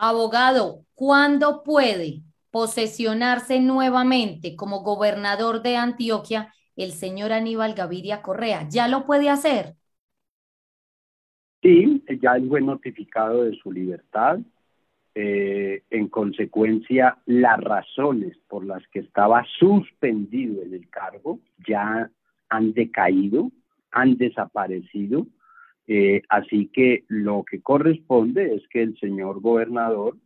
Abogado, ¿cuándo puede posesionarse nuevamente como gobernador de Antioquia el señor Aníbal Gaviria Correa. ¿Ya lo puede hacer? Sí, ya él fue notificado de su libertad. Eh, en consecuencia, las razones por las que estaba suspendido en el cargo ya han decaído, han desaparecido. Eh, así que lo que corresponde es que el señor gobernador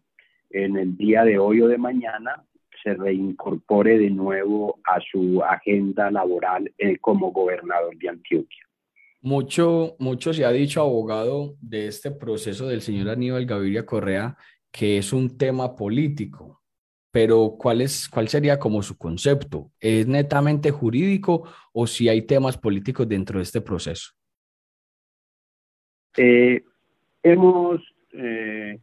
en el día de hoy o de mañana se reincorpore de nuevo a su agenda laboral eh, como gobernador de Antioquia. Mucho, mucho se ha dicho, abogado, de este proceso del señor Aníbal Gaviria Correa, que es un tema político, pero ¿cuál, es, ¿cuál sería como su concepto? ¿Es netamente jurídico o si hay temas políticos dentro de este proceso? Eh, hemos eh,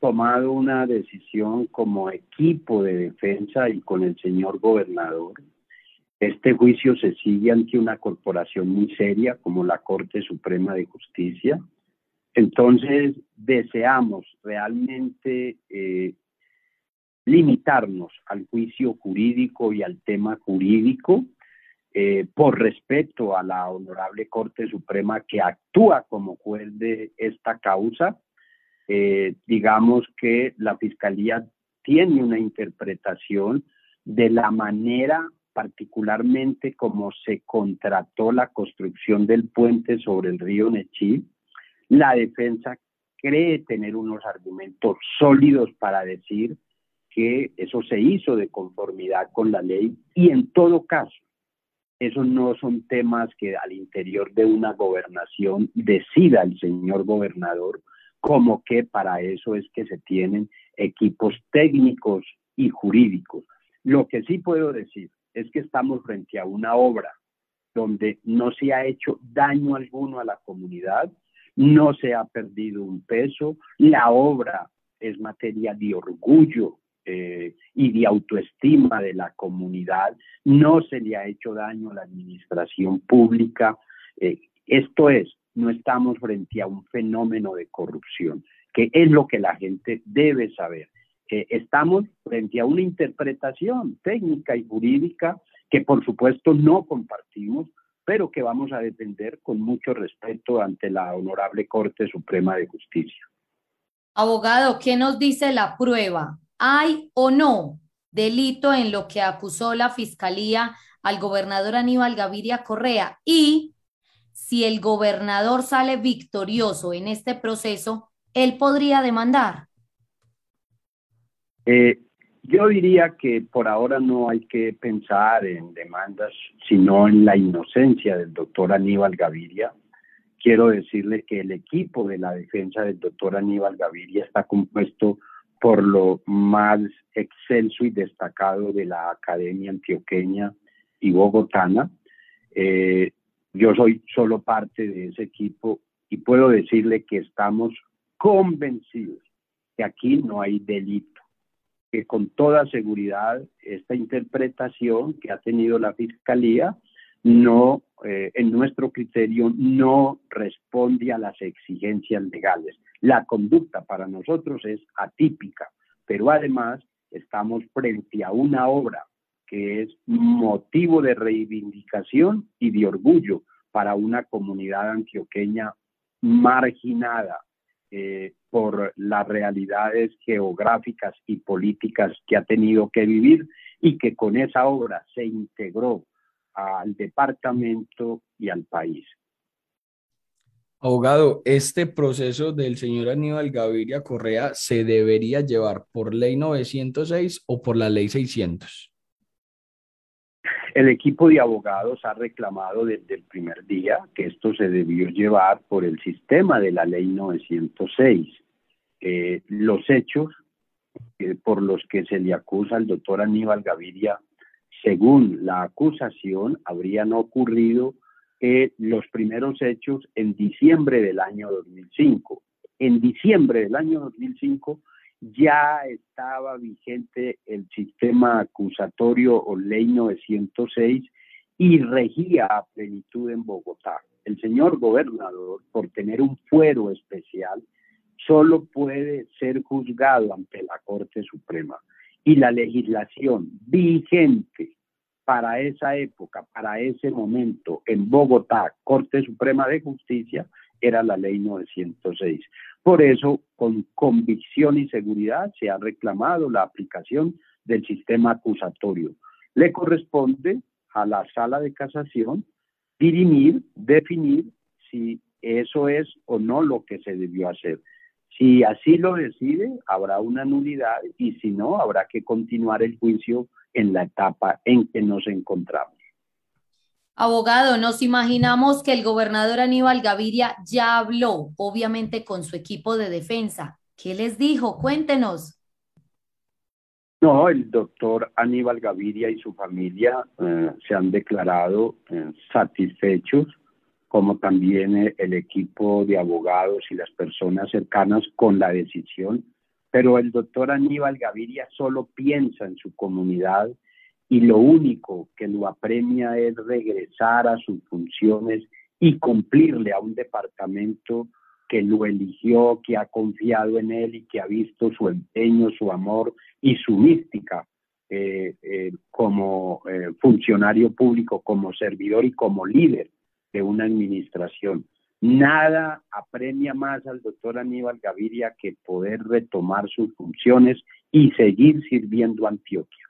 tomado una decisión como equipo de defensa y con el señor gobernador. Este juicio se sigue ante una corporación muy seria como la Corte Suprema de Justicia. Entonces, deseamos realmente eh, limitarnos al juicio jurídico y al tema jurídico eh, por respeto a la Honorable Corte Suprema que actúa como juez de esta causa eh, digamos que la Fiscalía tiene una interpretación de la manera particularmente como se contrató la construcción del puente sobre el río Nechí. La defensa cree tener unos argumentos sólidos para decir que eso se hizo de conformidad con la ley y en todo caso, esos no son temas que al interior de una gobernación decida el señor gobernador, como que para eso es que se tienen equipos técnicos y jurídicos. Lo que sí puedo decir es que estamos frente a una obra donde no se ha hecho daño alguno a la comunidad, no se ha perdido un peso, la obra es materia de orgullo eh, y de autoestima de la comunidad, no se le ha hecho daño a la administración pública. Eh, esto es, no estamos frente a un fenómeno de corrupción, que es lo que la gente debe saber. estamos frente a una interpretación técnica y jurídica que por supuesto no compartimos, pero que vamos a defender con mucho respeto ante la Honorable Corte Suprema de Justicia. Abogado, ¿qué nos dice la prueba? ¿Hay o no delito en lo que acusó la Fiscalía al gobernador Aníbal Gaviria Correa? Y si el gobernador sale victorioso en este proceso, él podría demandar. Eh, yo diría que por ahora no hay que pensar en demandas, sino en la inocencia del doctor Aníbal Gaviria. Quiero decirle que el equipo de la defensa del doctor Aníbal Gaviria está compuesto por lo más excelso y destacado de la Academia Antioqueña y Bogotana. Eh, yo soy solo parte de ese equipo y puedo decirle que estamos convencidos que aquí no hay delito, que con toda seguridad esta interpretación que ha tenido la Fiscalía no, eh, en nuestro criterio, no responde a las exigencias legales. La conducta para nosotros es atípica, pero además estamos frente a una obra que es motivo de reivindicación y de orgullo para una comunidad antioqueña marginada, eh, por las realidades geográficas y políticas que ha tenido que vivir y que con esa obra se integró al departamento y al país. Abogado, este proceso del señor Aníbal Gaviria Correa se debería llevar por ley 906 o por la ley 600? El equipo de abogados ha reclamado desde el primer día que esto se debió llevar por el sistema de la ley 906. Eh, los hechos eh, por los que se le acusa al doctor Aníbal Gaviria, según la acusación, habrían ocurrido los primeros hechos en diciembre del año 2005. En diciembre del año 2005 ya estaba vigente el sistema acusatorio o ley 906 y regía a plenitud en Bogotá. El señor gobernador, por tener un fuero especial, solo puede ser juzgado ante la Corte Suprema. Y la legislación vigente para esa época, para ese momento, en Bogotá, Corte Suprema de Justicia, era la ley 906. Por eso, con convicción y seguridad, se ha reclamado la aplicación del sistema acusatorio. Le corresponde a la sala de casación dirimir, definir si eso es o no lo que se debió hacer. Si así lo decide, habrá una nulidad y si no, habrá que continuar el juicio en la etapa en que nos encontramos. Abogado, nos imaginamos que el gobernador Aníbal Gaviria ya habló, obviamente, con su equipo de defensa. ¿Qué les dijo? Cuéntenos. No, el doctor Aníbal Gaviria y su familia eh, se han declarado eh, satisfechos, como también eh, el equipo de abogados y las personas cercanas con la decisión. Pero el doctor Aníbal Gaviria solo piensa en su comunidad y lo único que lo apremia es regresar a sus funciones y cumplirle a un departamento que lo eligió, que ha confiado en él y que ha visto su empeño, su amor y su mística eh, eh, como funcionario público, como servidor y como líder de una administración. Nada apremia más al doctor Aníbal Gaviria que poder retomar sus funciones y seguir sirviendo a Antioquia.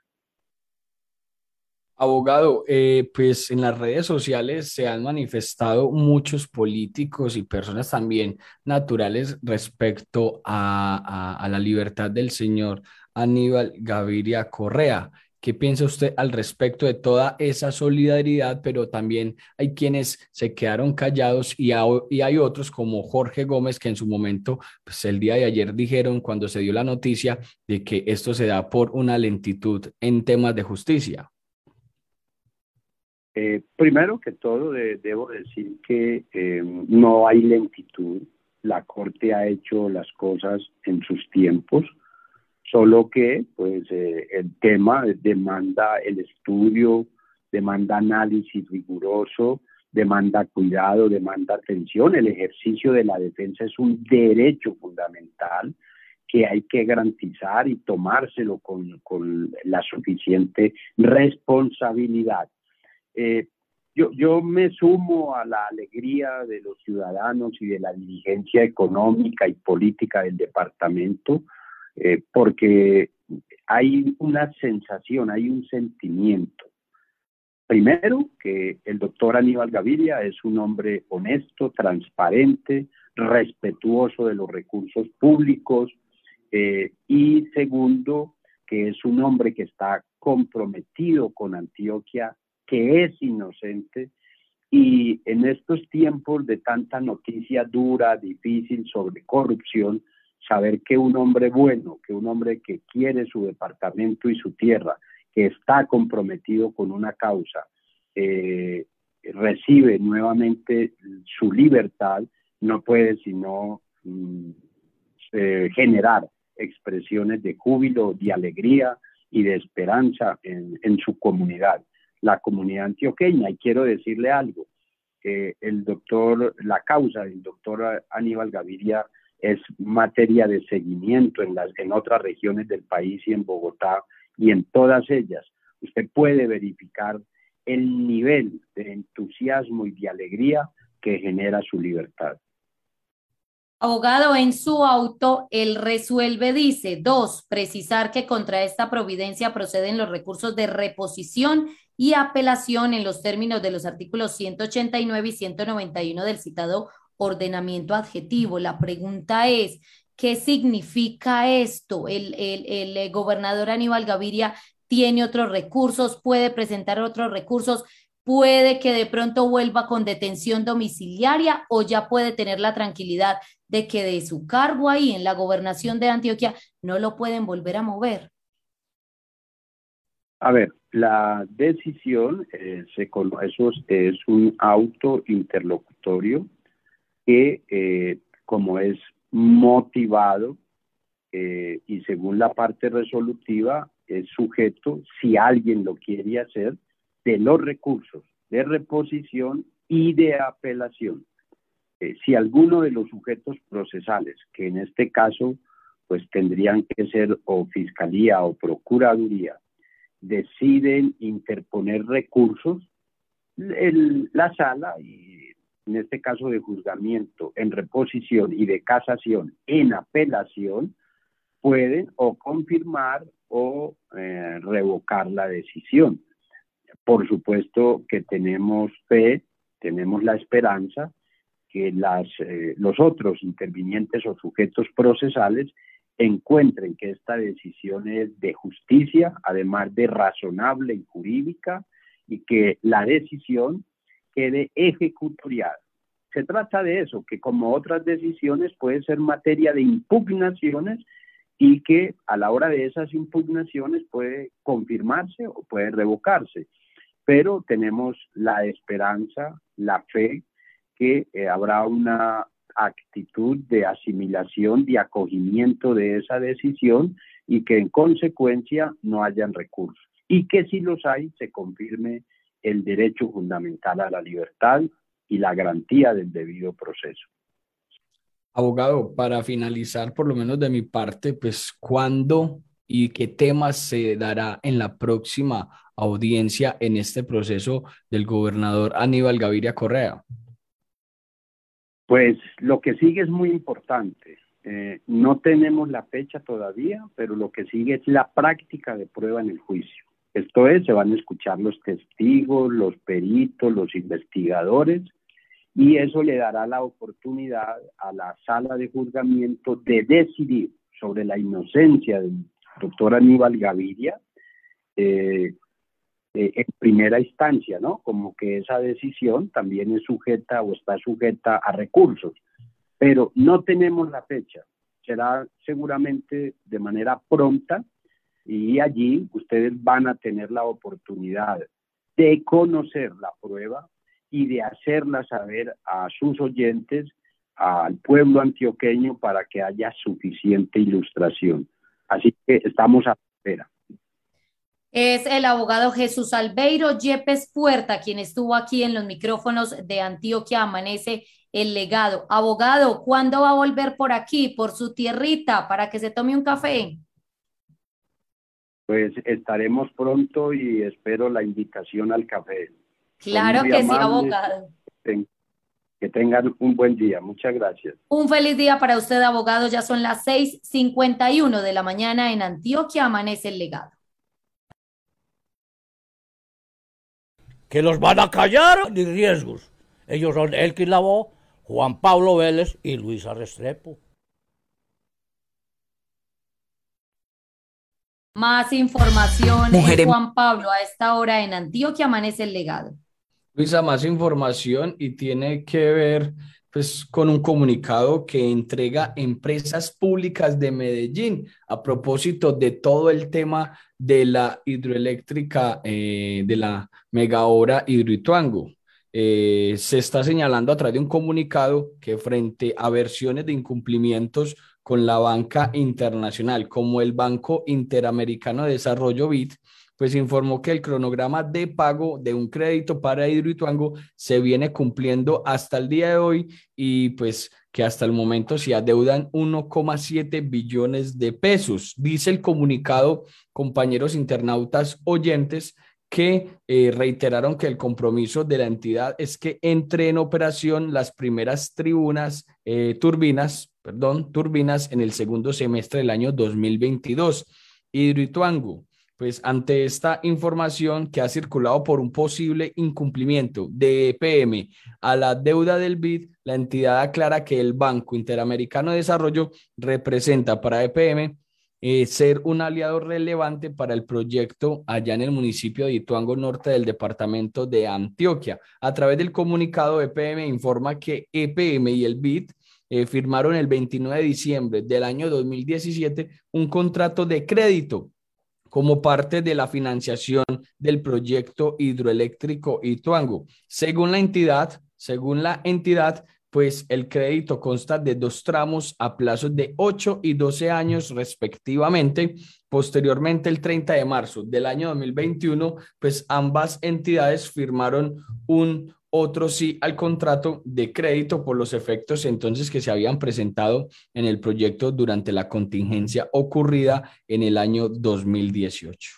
Abogado, eh, pues en las redes sociales se han manifestado muchos políticos y personas también naturales respecto a, a la libertad del señor Aníbal Gaviria Correa. ¿Qué piensa usted al respecto de toda esa solidaridad? Pero también hay quienes se quedaron callados y, hay otros como Jorge Gómez que en su momento, pues el día de ayer dijeron cuando se dio la noticia de que esto se da por una lentitud en temas de justicia. Eh, primero que todo, debo decir que eh, no hay lentitud. La Corte ha hecho las cosas en sus tiempos solo que pues eh, el tema demanda el estudio, demanda análisis riguroso, demanda cuidado, demanda atención. El ejercicio de la defensa es un derecho fundamental que hay que garantizar y tomárselo con, la suficiente responsabilidad. Eh, yo, yo me sumo a la alegría de los ciudadanos y de la dirigencia económica y política del departamento eh, porque hay una sensación, hay un sentimiento. Primero, que el doctor Aníbal Gaviria es un hombre honesto, transparente, respetuoso de los recursos públicos eh, y segundo, que es un hombre que está comprometido con Antioquia, que es inocente y en estos tiempos de tanta noticia dura, difícil sobre corrupción, saber que un hombre bueno, que un hombre que quiere su departamento y su tierra, que está comprometido con una causa, eh, recibe nuevamente su libertad, no puede sino mm, eh, generar expresiones de júbilo, de alegría y de esperanza en, su comunidad, la comunidad antioqueña. Y quiero decirle algo, el doctor, la causa del doctor Aníbal Gaviria es materia de seguimiento en, las, en otras regiones del país y en Bogotá y en todas ellas. Usted puede verificar el nivel de entusiasmo y de alegría que genera su libertad. Abogado, en su auto, el resuelve dice, dos, precisar que contra esta providencia proceden los recursos de reposición y apelación en los términos de los artículos 189 y 191 del citado ordenamiento adjetivo. La pregunta es, ¿qué significa esto? El, el, el eh, gobernador Aníbal Gaviria tiene otros recursos, puede presentar otros recursos, puede que de pronto vuelva con detención domiciliaria o ya puede tener la tranquilidad de que de su cargo ahí en la gobernación de Antioquia no lo pueden volver a mover. A ver, la decisión, eh, es un auto interlocutorio que, eh, como es motivado eh, y según la parte resolutiva, es sujeto, si alguien lo quiere hacer, de los recursos de reposición y de apelación. Eh, si alguno de los sujetos procesales, que en este caso pues tendrían que ser o fiscalía o procuraduría, deciden interponer recursos, la sala, y en este caso de juzgamiento, en reposición y de casación, en apelación, pueden o confirmar o eh, revocar la decisión. Por supuesto que tenemos fe, tenemos la esperanza que las, eh, los otros intervinientes o sujetos procesales encuentren que esta decisión es de justicia, además de razonable y jurídica, y que la decisión quede ejecutoriada. Se trata de eso, que como otras decisiones puede ser materia de impugnaciones y que a la hora de esas impugnaciones puede confirmarse o puede revocarse. Pero tenemos la esperanza, la fe que eh, habrá una actitud de asimilación, de acogimiento de esa decisión y que en consecuencia no hayan recursos. Y que si los hay, se confirme el derecho fundamental a la libertad y la garantía del debido proceso. Abogado, para finalizar, por lo menos de mi parte, pues, ¿cuándo y qué temas se dará en la próxima audiencia en este proceso del gobernador Aníbal Gaviria Correa? Pues lo que sigue es muy importante. Eh, no tenemos la fecha todavía, pero lo que sigue es la práctica de prueba en el juicio. Esto es, se van a escuchar los testigos, los peritos, los investigadores, y eso le dará la oportunidad a la sala de juzgamiento de decidir sobre la inocencia del doctor Aníbal Gaviria eh, eh, en primera instancia, ¿no? Como que esa decisión también es sujeta o está sujeta a recursos, pero no tenemos la fecha. Será seguramente de manera pronta y allí ustedes van a tener la oportunidad de conocer la prueba, y de hacerla saber a sus oyentes, al pueblo antioqueño, para que haya suficiente ilustración. Así que estamos a la espera. Es el abogado Jesús Albeiro Yepes Puerta, quien estuvo aquí en los micrófonos de Antioquia Amanece el legado. Abogado, ¿cuándo va a volver por aquí, por su tierrita, para que se tome un café? Pues estaremos pronto y espero la invitación al café. Claro que sí, abogado. Que tengan un buen día. Muchas gracias. Un feliz día para usted, abogado. Ya son las 6:51 de la mañana en Antioquia. Amanece el legado. Que los van a callar ni riesgos. Ellos son Elkin Lavó, Juan Pablo Vélez y Luis Restrepo. Más información Mujer Juan Pablo a esta hora en Antioquia amanece el legado. Luisa, más información y tiene que ver pues, con un comunicado que entrega Empresas Públicas de Medellín a propósito de todo el tema de la hidroeléctrica eh, de la mega obra Hidroituango. Eh, se está señalando a través de un comunicado que frente a versiones de incumplimientos con la banca internacional, como el Banco Interamericano de Desarrollo BID, pues informó que el cronograma de pago de un crédito para Hidroituango se viene cumpliendo hasta el día de hoy y pues que hasta el momento se adeudan 1,7 billones de pesos. Dice el comunicado, compañeros internautas oyentes, que eh, reiteraron que el compromiso de la entidad es que entre en operación las primeras tribunas, eh, turbinas, perdón, turbinas en el segundo semestre del año 2022. Hidroituango, pues ante esta información que ha circulado por un posible incumplimiento de EPM a la deuda del BID, la entidad aclara que el Banco Interamericano de Desarrollo representa para EPM eh, ser un aliado relevante para el proyecto allá en el municipio de Ituango Norte del departamento de Antioquia. A través del comunicado, EPM informa que EPM y el BID eh, firmaron el 29 de diciembre del año 2017 un contrato de crédito como parte de la financiación del proyecto hidroeléctrico Ituango. Según la entidad, según la entidad, pues el crédito consta de dos tramos a plazos de 8 y 12 años respectivamente. Posteriormente, el 30 de marzo del año 2021, pues ambas entidades firmaron un otro sí al contrato de crédito por los efectos entonces que se habían presentado en el proyecto durante la contingencia ocurrida en el año 2018.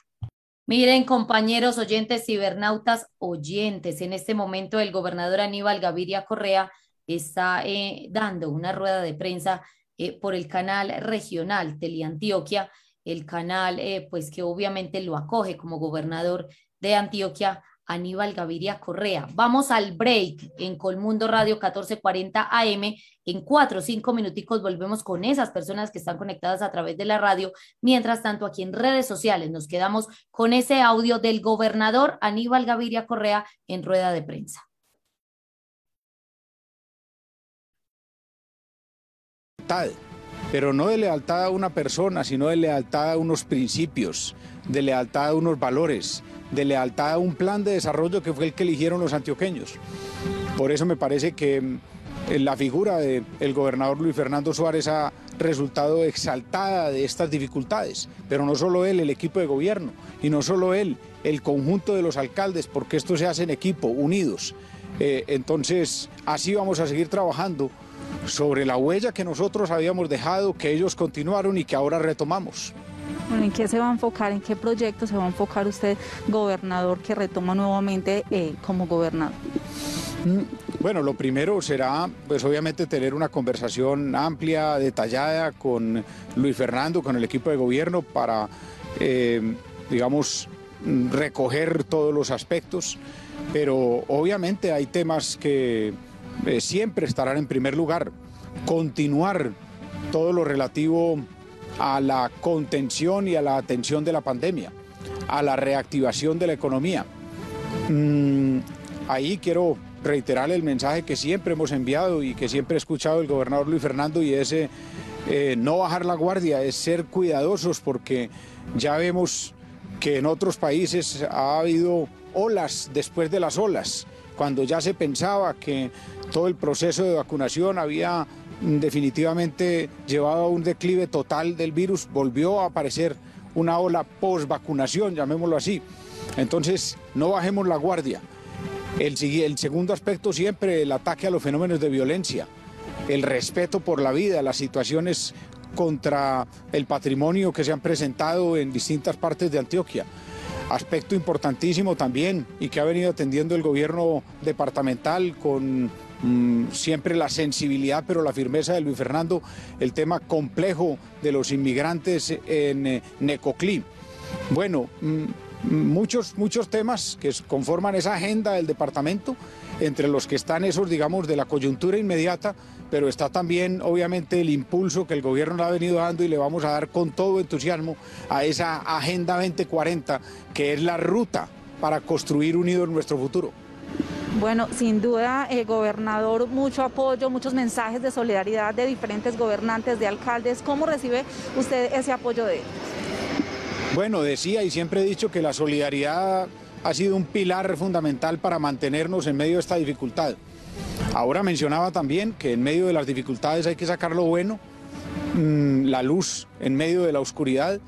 Miren, compañeros oyentes, cibernautas oyentes, en este momento el gobernador Aníbal Gaviria Correa está eh, dando una rueda de prensa eh, por el canal regional Teleantioquia, el canal eh, pues que obviamente lo acoge como gobernador de Antioquia Aníbal Gaviria Correa. Vamos al break en Colmundo Radio 1440 AM. En cuatro o cinco minuticos volvemos con esas personas que están conectadas a través de la radio. Mientras tanto, aquí en redes sociales nos quedamos con ese audio del gobernador Aníbal Gaviria Correa en rueda de prensa. Pero no de lealtad a una persona, sino de lealtad a unos principios, de lealtad a unos valores de lealtad a un plan de desarrollo que fue el que eligieron los antioqueños. Por eso me parece que mm, la figura del gobernador Luis Fernando Suárez ha resultado exaltada de estas dificultades, pero no solo él, el equipo de gobierno, y no solo él, el conjunto de los alcaldes, porque esto se hace en equipo, unidos. Eh, entonces, así vamos a seguir trabajando sobre la huella que nosotros habíamos dejado, que ellos continuaron y que ahora retomamos. ¿En qué se va a enfocar, en qué proyecto se va a enfocar usted, gobernador, que retoma nuevamente eh, como gobernador? Mm, bueno, lo primero será, pues obviamente, tener una conversación amplia, detallada con Luis Fernando, con el equipo de gobierno, para, eh, digamos, recoger todos los aspectos. Pero obviamente hay temas que eh, siempre estarán en primer lugar. Continuar todo lo relativo a la contención y a la atención de la pandemia, a la reactivación de la economía. Mm, ahí quiero reiterar el mensaje que siempre hemos enviado y que siempre he escuchado el gobernador Luis Fernando y ese eh, no bajar la guardia, es ser cuidadosos porque ya vemos que en otros países ha habido olas después de las olas, cuando ya se pensaba que todo el proceso de vacunación había definitivamente llevado a un declive total del virus, volvió a aparecer una ola post-vacunación, llamémoslo así. Entonces, no bajemos la guardia. El, el, segundo aspecto siempre el ataque a los fenómenos de violencia, el respeto por la vida, las situaciones contra el patrimonio que se han presentado en distintas partes de Antioquia. Aspecto importantísimo también y que ha venido atendiendo el gobierno departamental con Mm, siempre la sensibilidad, pero la firmeza de Luis Fernando, el tema complejo de los inmigrantes en eh, Necoclí. Bueno, mm, muchos, muchos temas que conforman esa agenda del departamento, entre los que están esos, digamos, de la coyuntura inmediata, pero está también, obviamente, el impulso que el gobierno le ha venido dando y le vamos a dar con todo entusiasmo a esa Agenda 2040, que es la ruta para construir unidos nuestro futuro. Bueno, sin duda, eh, gobernador, mucho apoyo, muchos mensajes de solidaridad de diferentes gobernantes, de alcaldes. ¿Cómo recibe usted ese apoyo de ellos? Bueno, decía y siempre he dicho que la solidaridad ha sido un pilar fundamental para mantenernos en medio de esta dificultad. Ahora mencionaba también que en medio de las dificultades hay que sacar lo bueno, mm, la luz en medio de la oscuridad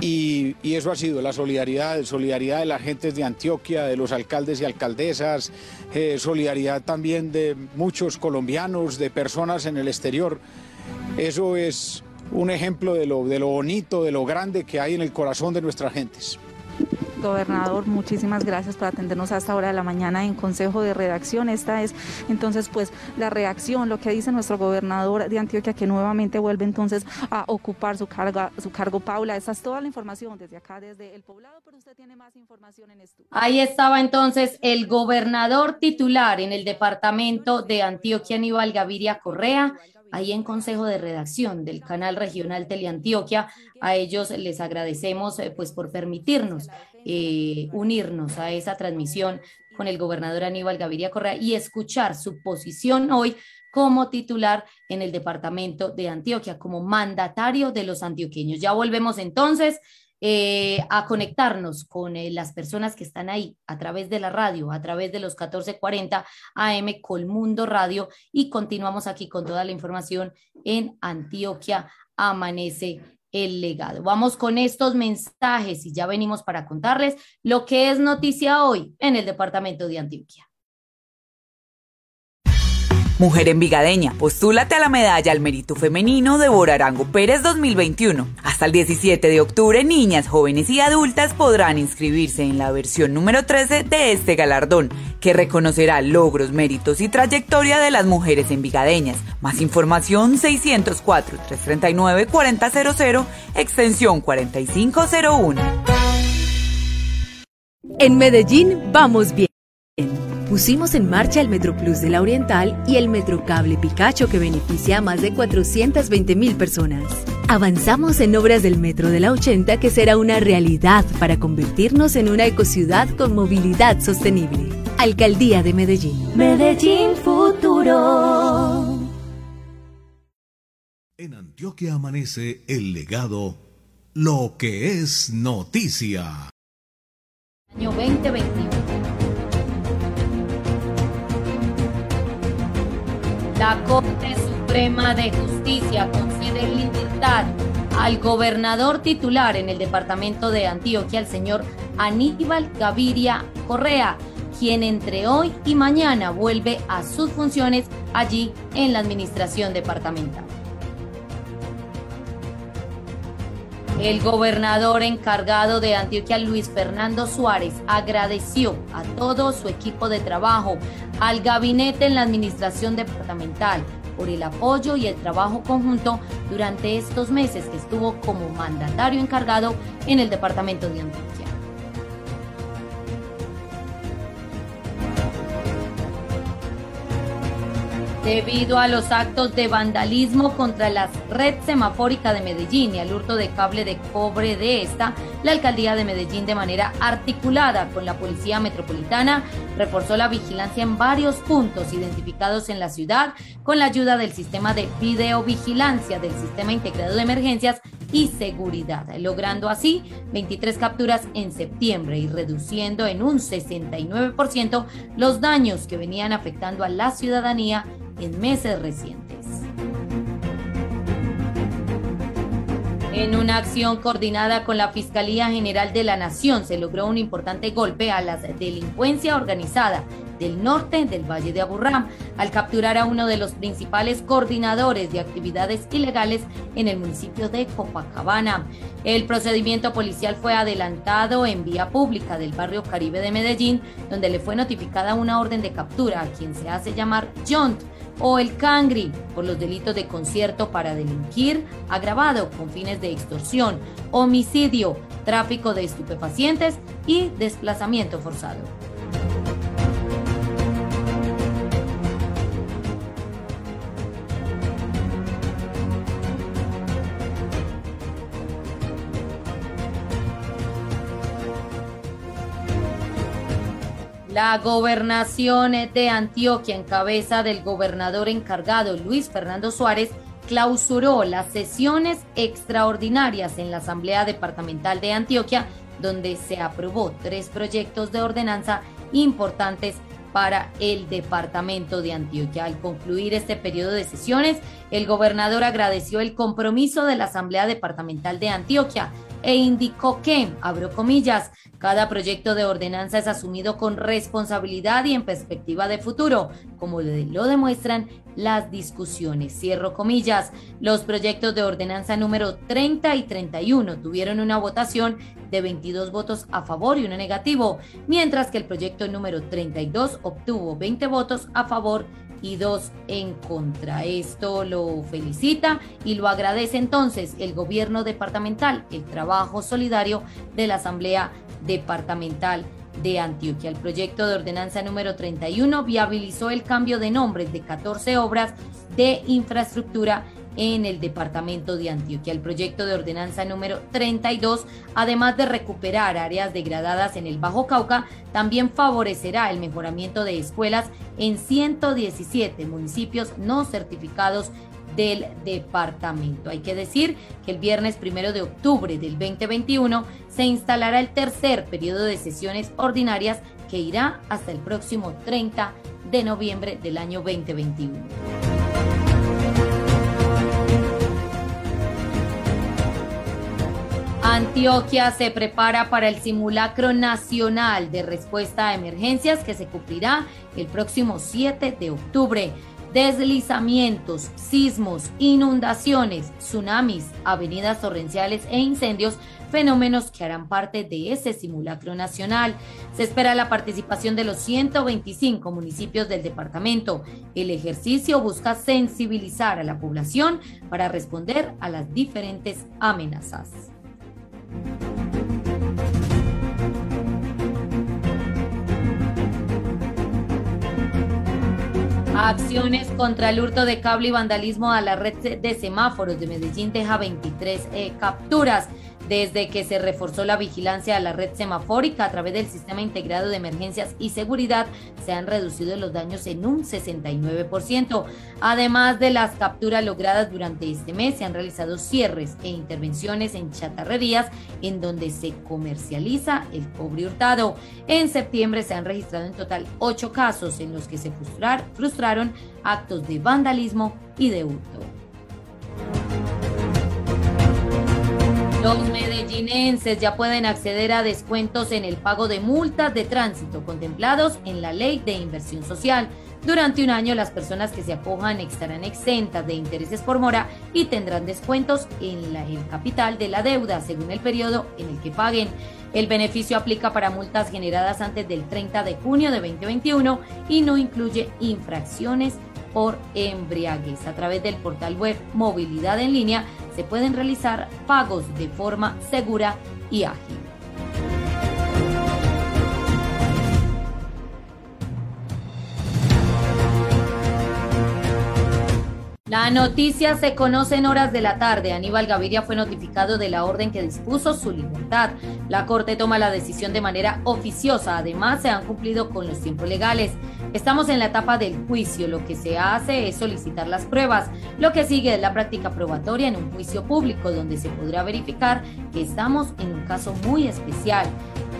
y, eso ha sido la solidaridad, solidaridad de las gentes de Antioquia, de los alcaldes y alcaldesas, eh, solidaridad también de muchos colombianos, de personas en el exterior. Eso es un ejemplo de lo, de lo bonito, de lo grande que hay en el corazón de nuestras gentes. Gobernador, muchísimas gracias por atendernos a esta hora de la mañana en Consejo de Redacción. Esta es entonces pues la reacción, lo que dice nuestro gobernador de Antioquia que nuevamente vuelve entonces a ocupar su cargo, su cargo Paula. Esa es toda la información desde acá, desde el poblado, pero usted tiene más información en esto. Ahí estaba entonces el gobernador titular en el departamento de Antioquia, Aníbal Gaviria Correa ahí en Consejo de Redacción del canal regional Teleantioquia. A ellos les agradecemos eh, pues por permitirnos eh, unirnos a esa transmisión con el gobernador Aníbal Gaviria Correa y escuchar su posición hoy como titular en el departamento de Antioquia, como mandatario de los antioqueños. Ya volvemos entonces. Eh, a conectarnos con las personas que están ahí a través de la radio, a través de los 1440 AM Colmundo Radio y continuamos aquí con toda la información en Antioquia Amanece el legado. Vamos con estos mensajes y ya venimos para contarles lo que es noticia hoy en el departamento de Antioquia. Mujer envigadeña, postúlate a la medalla al mérito femenino de Borarango Pérez 2021. Hasta el 17 de octubre, niñas, jóvenes y adultas podrán inscribirse en la versión número 13 de este galardón, que reconocerá logros, méritos y trayectoria de las mujeres envigadeñas. Más información 604-339-4000, extensión 4501. En Medellín vamos bien pusimos en marcha el Metro Plus de la Oriental y el Metro Cable Picacho que beneficia a más de 420 mil personas. Avanzamos en obras del Metro de la 80 que será una realidad para convertirnos en una ecociudad con movilidad sostenible. Alcaldía de Medellín. Medellín Futuro. En Antioquia amanece el legado, lo que es noticia. Año 2021. La Corte Suprema de Justicia concede libertad al gobernador titular en el departamento de Antioquia, el señor Aníbal Gaviria Correa, quien entre hoy y mañana vuelve a sus funciones allí en la administración departamental. El gobernador encargado de Antioquia, Luis Fernando Suárez, agradeció a todo su equipo de trabajo, al gabinete en la administración departamental, por el apoyo y el trabajo conjunto durante estos meses que estuvo como mandatario encargado en el departamento de Antioquia. Debido a los actos de vandalismo contra la red semafórica de Medellín y al hurto de cable de cobre de esta, la alcaldía de Medellín de manera articulada con la Policía Metropolitana reforzó la vigilancia en varios puntos identificados en la ciudad con la ayuda del sistema de videovigilancia del Sistema Integrado de Emergencias y Seguridad, logrando así 23 capturas en septiembre y reduciendo en un 69% los daños que venían afectando a la ciudadanía en meses recientes. En una acción coordinada con la Fiscalía General de la Nación se logró un importante golpe a la delincuencia organizada del norte del Valle de Aburrá, al capturar a uno de los principales coordinadores de actividades ilegales en el municipio de Copacabana. El procedimiento policial fue adelantado en vía pública del barrio Caribe de Medellín, donde le fue notificada una orden de captura a quien se hace llamar John o el Cangri por los delitos de concierto para delinquir, agravado con fines de extorsión, homicidio, tráfico de estupefacientes y desplazamiento forzado. La gobernación de Antioquia, en cabeza del gobernador encargado Luis Fernando Suárez, clausuró las sesiones extraordinarias en la Asamblea Departamental de Antioquia, donde se aprobó tres proyectos de ordenanza importantes para el departamento de Antioquia. Al concluir este periodo de sesiones, el gobernador agradeció el compromiso de la Asamblea Departamental de Antioquia e indicó que, abro comillas, cada proyecto de ordenanza es asumido con responsabilidad y en perspectiva de futuro, como lo demuestran las discusiones. Cierro comillas. Los proyectos de ordenanza número 30 y 31 tuvieron una votación de 22 votos a favor y uno negativo, mientras que el proyecto número 32 obtuvo 20 votos a favor y dos en contra. Esto lo felicita y lo agradece entonces el gobierno departamental, el trabajo solidario de la Asamblea Departamental de Antioquia. El proyecto de ordenanza número 31 viabilizó el cambio de nombres de 14 obras de infraestructura en el departamento de Antioquia. El proyecto de ordenanza número 32, además de recuperar áreas degradadas en el Bajo Cauca, también favorecerá el mejoramiento de escuelas en 117 municipios no certificados del departamento. Hay que decir que el viernes primero de octubre del 2021 se instalará el tercer periodo de sesiones ordinarias que irá hasta el próximo 30 de noviembre del año 2021. Antioquia se prepara para el simulacro nacional de respuesta a emergencias que se cumplirá el próximo 7 de octubre. Deslizamientos, sismos, inundaciones, tsunamis, avenidas torrenciales e incendios, fenómenos que harán parte de ese simulacro nacional. Se espera la participación de los 125 municipios del departamento. El ejercicio busca sensibilizar a la población para responder a las diferentes amenazas. Acciones contra el hurto de cable y vandalismo a la red de semáforos de Medellín deja 23 eh, capturas desde que se reforzó la vigilancia a la red semafórica a través del sistema integrado de emergencias y seguridad, se han reducido los daños en un 69%. Además de las capturas logradas durante este mes, se han realizado cierres e intervenciones en chatarrerías en donde se comercializa el cobre hurtado. En septiembre se han registrado en total ocho casos en los que se frustraron actos de vandalismo y de hurto. Los medellinenses ya pueden acceder a descuentos en el pago de multas de tránsito contemplados en la ley de inversión social. Durante un año las personas que se acojan estarán exentas de intereses por mora y tendrán descuentos en el capital de la deuda según el periodo en el que paguen. El beneficio aplica para multas generadas antes del 30 de junio de 2021 y no incluye infracciones por embriaguez. A través del portal web Movilidad en línea se pueden realizar pagos de forma segura y ágil. La noticia se conoce en horas de la tarde. Aníbal Gaviria fue notificado de la orden que dispuso su libertad. La Corte toma la decisión de manera oficiosa. Además, se han cumplido con los tiempos legales. Estamos en la etapa del juicio. Lo que se hace es solicitar las pruebas. Lo que sigue es la práctica probatoria en un juicio público donde se podrá verificar que estamos en un caso muy especial.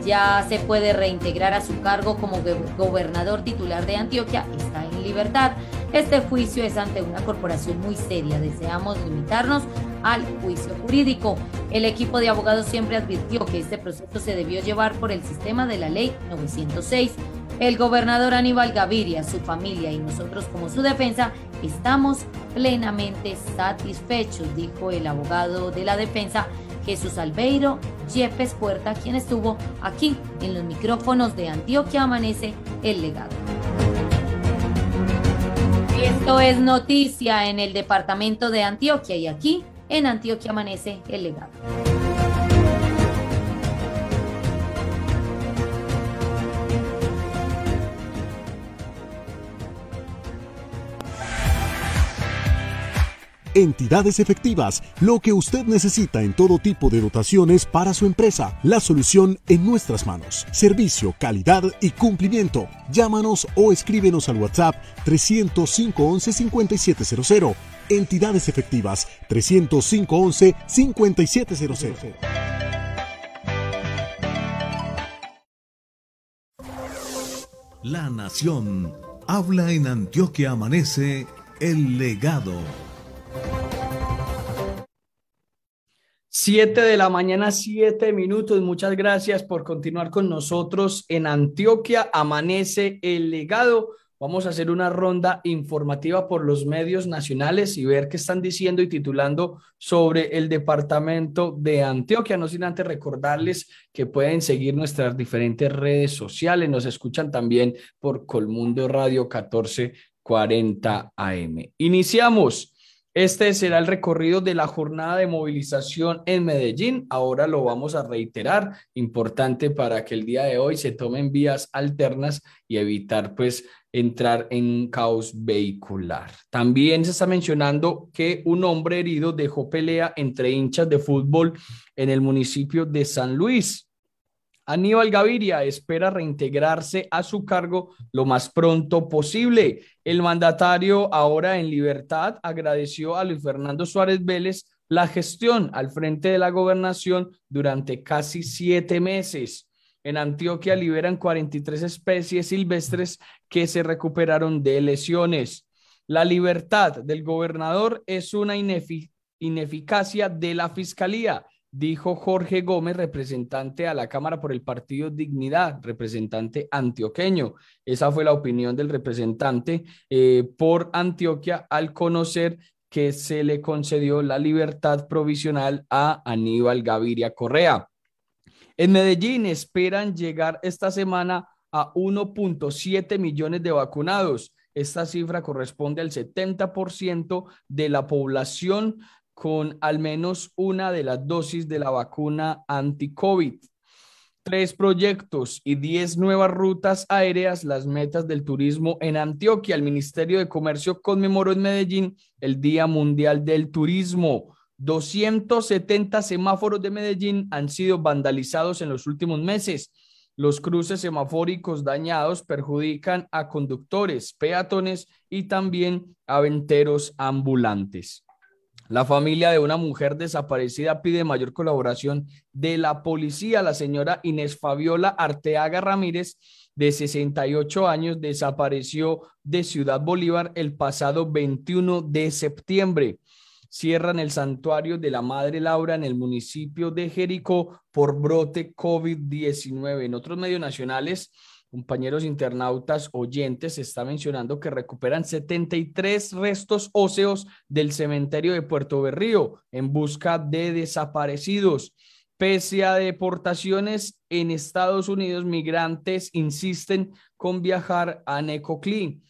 Ya se puede reintegrar a su cargo como gobernador titular de Antioquia. Está en libertad. Este juicio es ante una corporación muy seria. Deseamos limitarnos al juicio jurídico. El equipo de abogados siempre advirtió que este proceso se debió llevar por el sistema de la ley 906. El gobernador Aníbal Gaviria, su familia y nosotros como su defensa estamos plenamente satisfechos, dijo el abogado de la defensa Jesús Albeiro Yepes Puerta, quien estuvo aquí en los micrófonos de Antioquia Amanece el legado. Esto es noticia en el departamento de Antioquia y aquí en Antioquia Amanece el legado. Entidades efectivas, lo que usted necesita en todo tipo de dotaciones para su empresa. La solución en nuestras manos. Servicio, calidad y cumplimiento. Llámanos o escríbenos al WhatsApp 305 11 5700. Entidades efectivas 305 11 5700. La Nación habla en Antioquia Amanece el legado Siete de la mañana, siete minutos. Muchas gracias por continuar con nosotros en Antioquia. Amanece el legado. Vamos a hacer una ronda informativa por los medios nacionales y ver qué están diciendo y titulando sobre el departamento de Antioquia. No sin antes recordarles que pueden seguir nuestras diferentes redes sociales. Nos escuchan también por Colmundo Radio 1440 AM. Iniciamos. Este será el recorrido de la jornada de movilización en Medellín. Ahora lo vamos a reiterar, importante para que el día de hoy se tomen vías alternas y evitar pues entrar en un caos vehicular. También se está mencionando que un hombre herido dejó pelea entre hinchas de fútbol en el municipio de San Luis. Aníbal Gaviria espera reintegrarse a su cargo lo más pronto posible. El mandatario, ahora en libertad, agradeció a Luis Fernando Suárez Vélez la gestión al frente de la gobernación durante casi siete meses. En Antioquia liberan 43 especies silvestres que se recuperaron de lesiones. La libertad del gobernador es una ineficacia de la fiscalía dijo Jorge Gómez, representante a la Cámara por el Partido Dignidad, representante antioqueño. Esa fue la opinión del representante eh, por Antioquia al conocer que se le concedió la libertad provisional a Aníbal Gaviria Correa. En Medellín esperan llegar esta semana a 1.7 millones de vacunados. Esta cifra corresponde al 70% de la población con al menos una de las dosis de la vacuna anti-COVID. Tres proyectos y diez nuevas rutas aéreas, las metas del turismo en Antioquia. El Ministerio de Comercio conmemoró en Medellín el Día Mundial del Turismo. 270 semáforos de Medellín han sido vandalizados en los últimos meses. Los cruces semafóricos dañados perjudican a conductores, peatones y también a venteros ambulantes. La familia de una mujer desaparecida pide mayor colaboración de la policía. La señora Inés Fabiola Arteaga Ramírez, de 68 años, desapareció de Ciudad Bolívar el pasado 21 de septiembre. Cierran el santuario de la Madre Laura en el municipio de Jericó por brote COVID-19. En otros medios nacionales, compañeros internautas oyentes, se está mencionando que recuperan 73 restos óseos del cementerio de Puerto Berrío en busca de desaparecidos. Pese a deportaciones en Estados Unidos, migrantes insisten con viajar a Necoclí.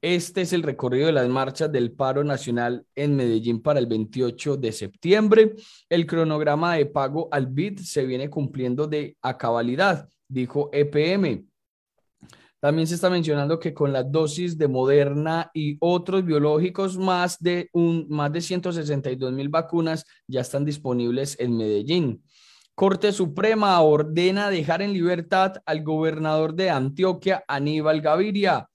Este es el recorrido de las marchas del paro nacional en Medellín para el 28 de septiembre. El cronograma de pago al BID se viene cumpliendo de a cabalidad, dijo EPM. También se está mencionando que con la dosis de Moderna y otros biológicos, más de, un, más de 162 mil vacunas ya están disponibles en Medellín. Corte Suprema ordena dejar en libertad al gobernador de Antioquia, Aníbal Gaviria.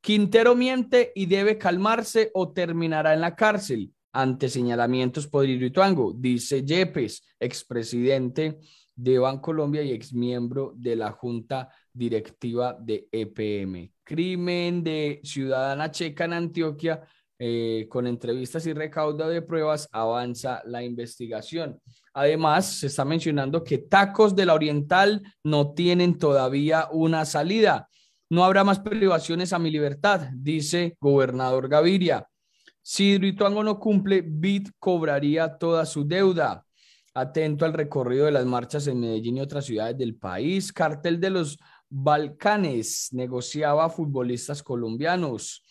Quintero miente y debe calmarse o terminará en la cárcel ante señalamientos por Ituango, dice Yepes, expresidente de Bancolombia y exmiembro de la Junta Directiva de EPM. Crimen de ciudadana checa en Antioquia, eh, con entrevistas y recaudo de pruebas, avanza la investigación. Además, se está mencionando que tacos de la Oriental no tienen todavía una salida. No habrá más privaciones a mi libertad, dice gobernador Gaviria. Si Hidroituango no cumple, BID cobraría toda su deuda atento al recorrido de las marchas en Medellín y otras ciudades del país. Cartel de los Balcanes negociaba futbolistas colombianos.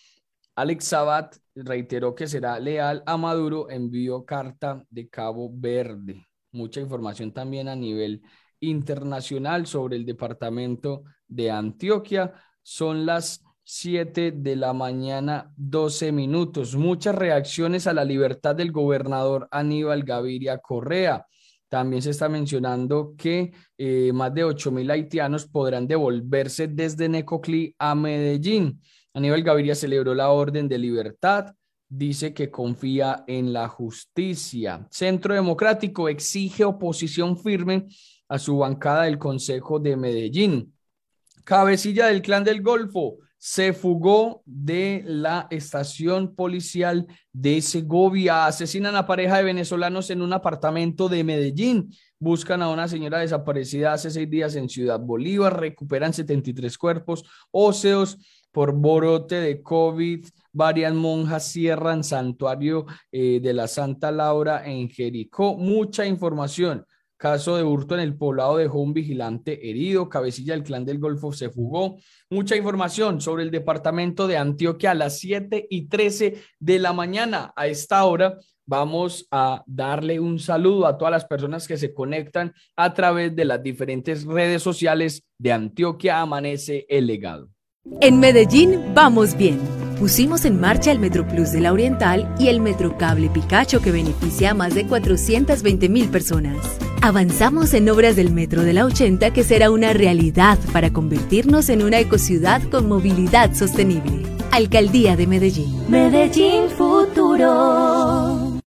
Alex Sabat reiteró que será leal a Maduro, envió carta de Cabo Verde. Mucha información también a nivel internacional sobre el departamento de Antioquia. Son las 7 de la mañana, 12 minutos. Muchas reacciones a la libertad del gobernador Aníbal Gaviria Correa. También se está mencionando que eh, más de 8 mil haitianos podrán devolverse desde Necoclí a Medellín. Aníbal Gaviria celebró la orden de libertad, dice que confía en la justicia. Centro Democrático exige oposición firme a su bancada del Consejo de Medellín. Cabecilla del Clan del Golfo se fugó de la estación policial de Segovia. Asesinan a pareja de venezolanos en un apartamento de Medellín. Buscan a una señora desaparecida hace seis días en Ciudad Bolívar. Recuperan 73 cuerpos óseos por borote de COVID. Varias monjas cierran santuario eh, de la Santa Laura en Jericó. Mucha información. Caso de hurto en el poblado dejó un vigilante herido. Cabecilla del clan del Golfo se fugó. Mucha información sobre el departamento de Antioquia a las 7 y 13 de la mañana. A esta hora vamos a darle un saludo a todas las personas que se conectan a través de las diferentes redes sociales de Antioquia Amanece el Legado. En Medellín vamos bien. Pusimos en marcha el MetroPlus de la Oriental y el Metrocable Picacho que beneficia a más de 420 mil personas. Avanzamos en obras del Metro de la 80 que será una realidad para convertirnos en una ecociudad con movilidad sostenible. Alcaldía de Medellín. Medellín Futuro.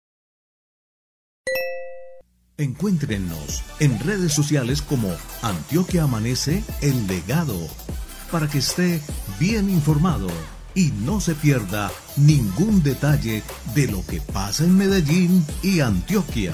Encuéntrenos en redes sociales como Antioquia Amanece El Legado para que esté bien informado y no se pierda ningún detalle de lo que pasa en Medellín y Antioquia.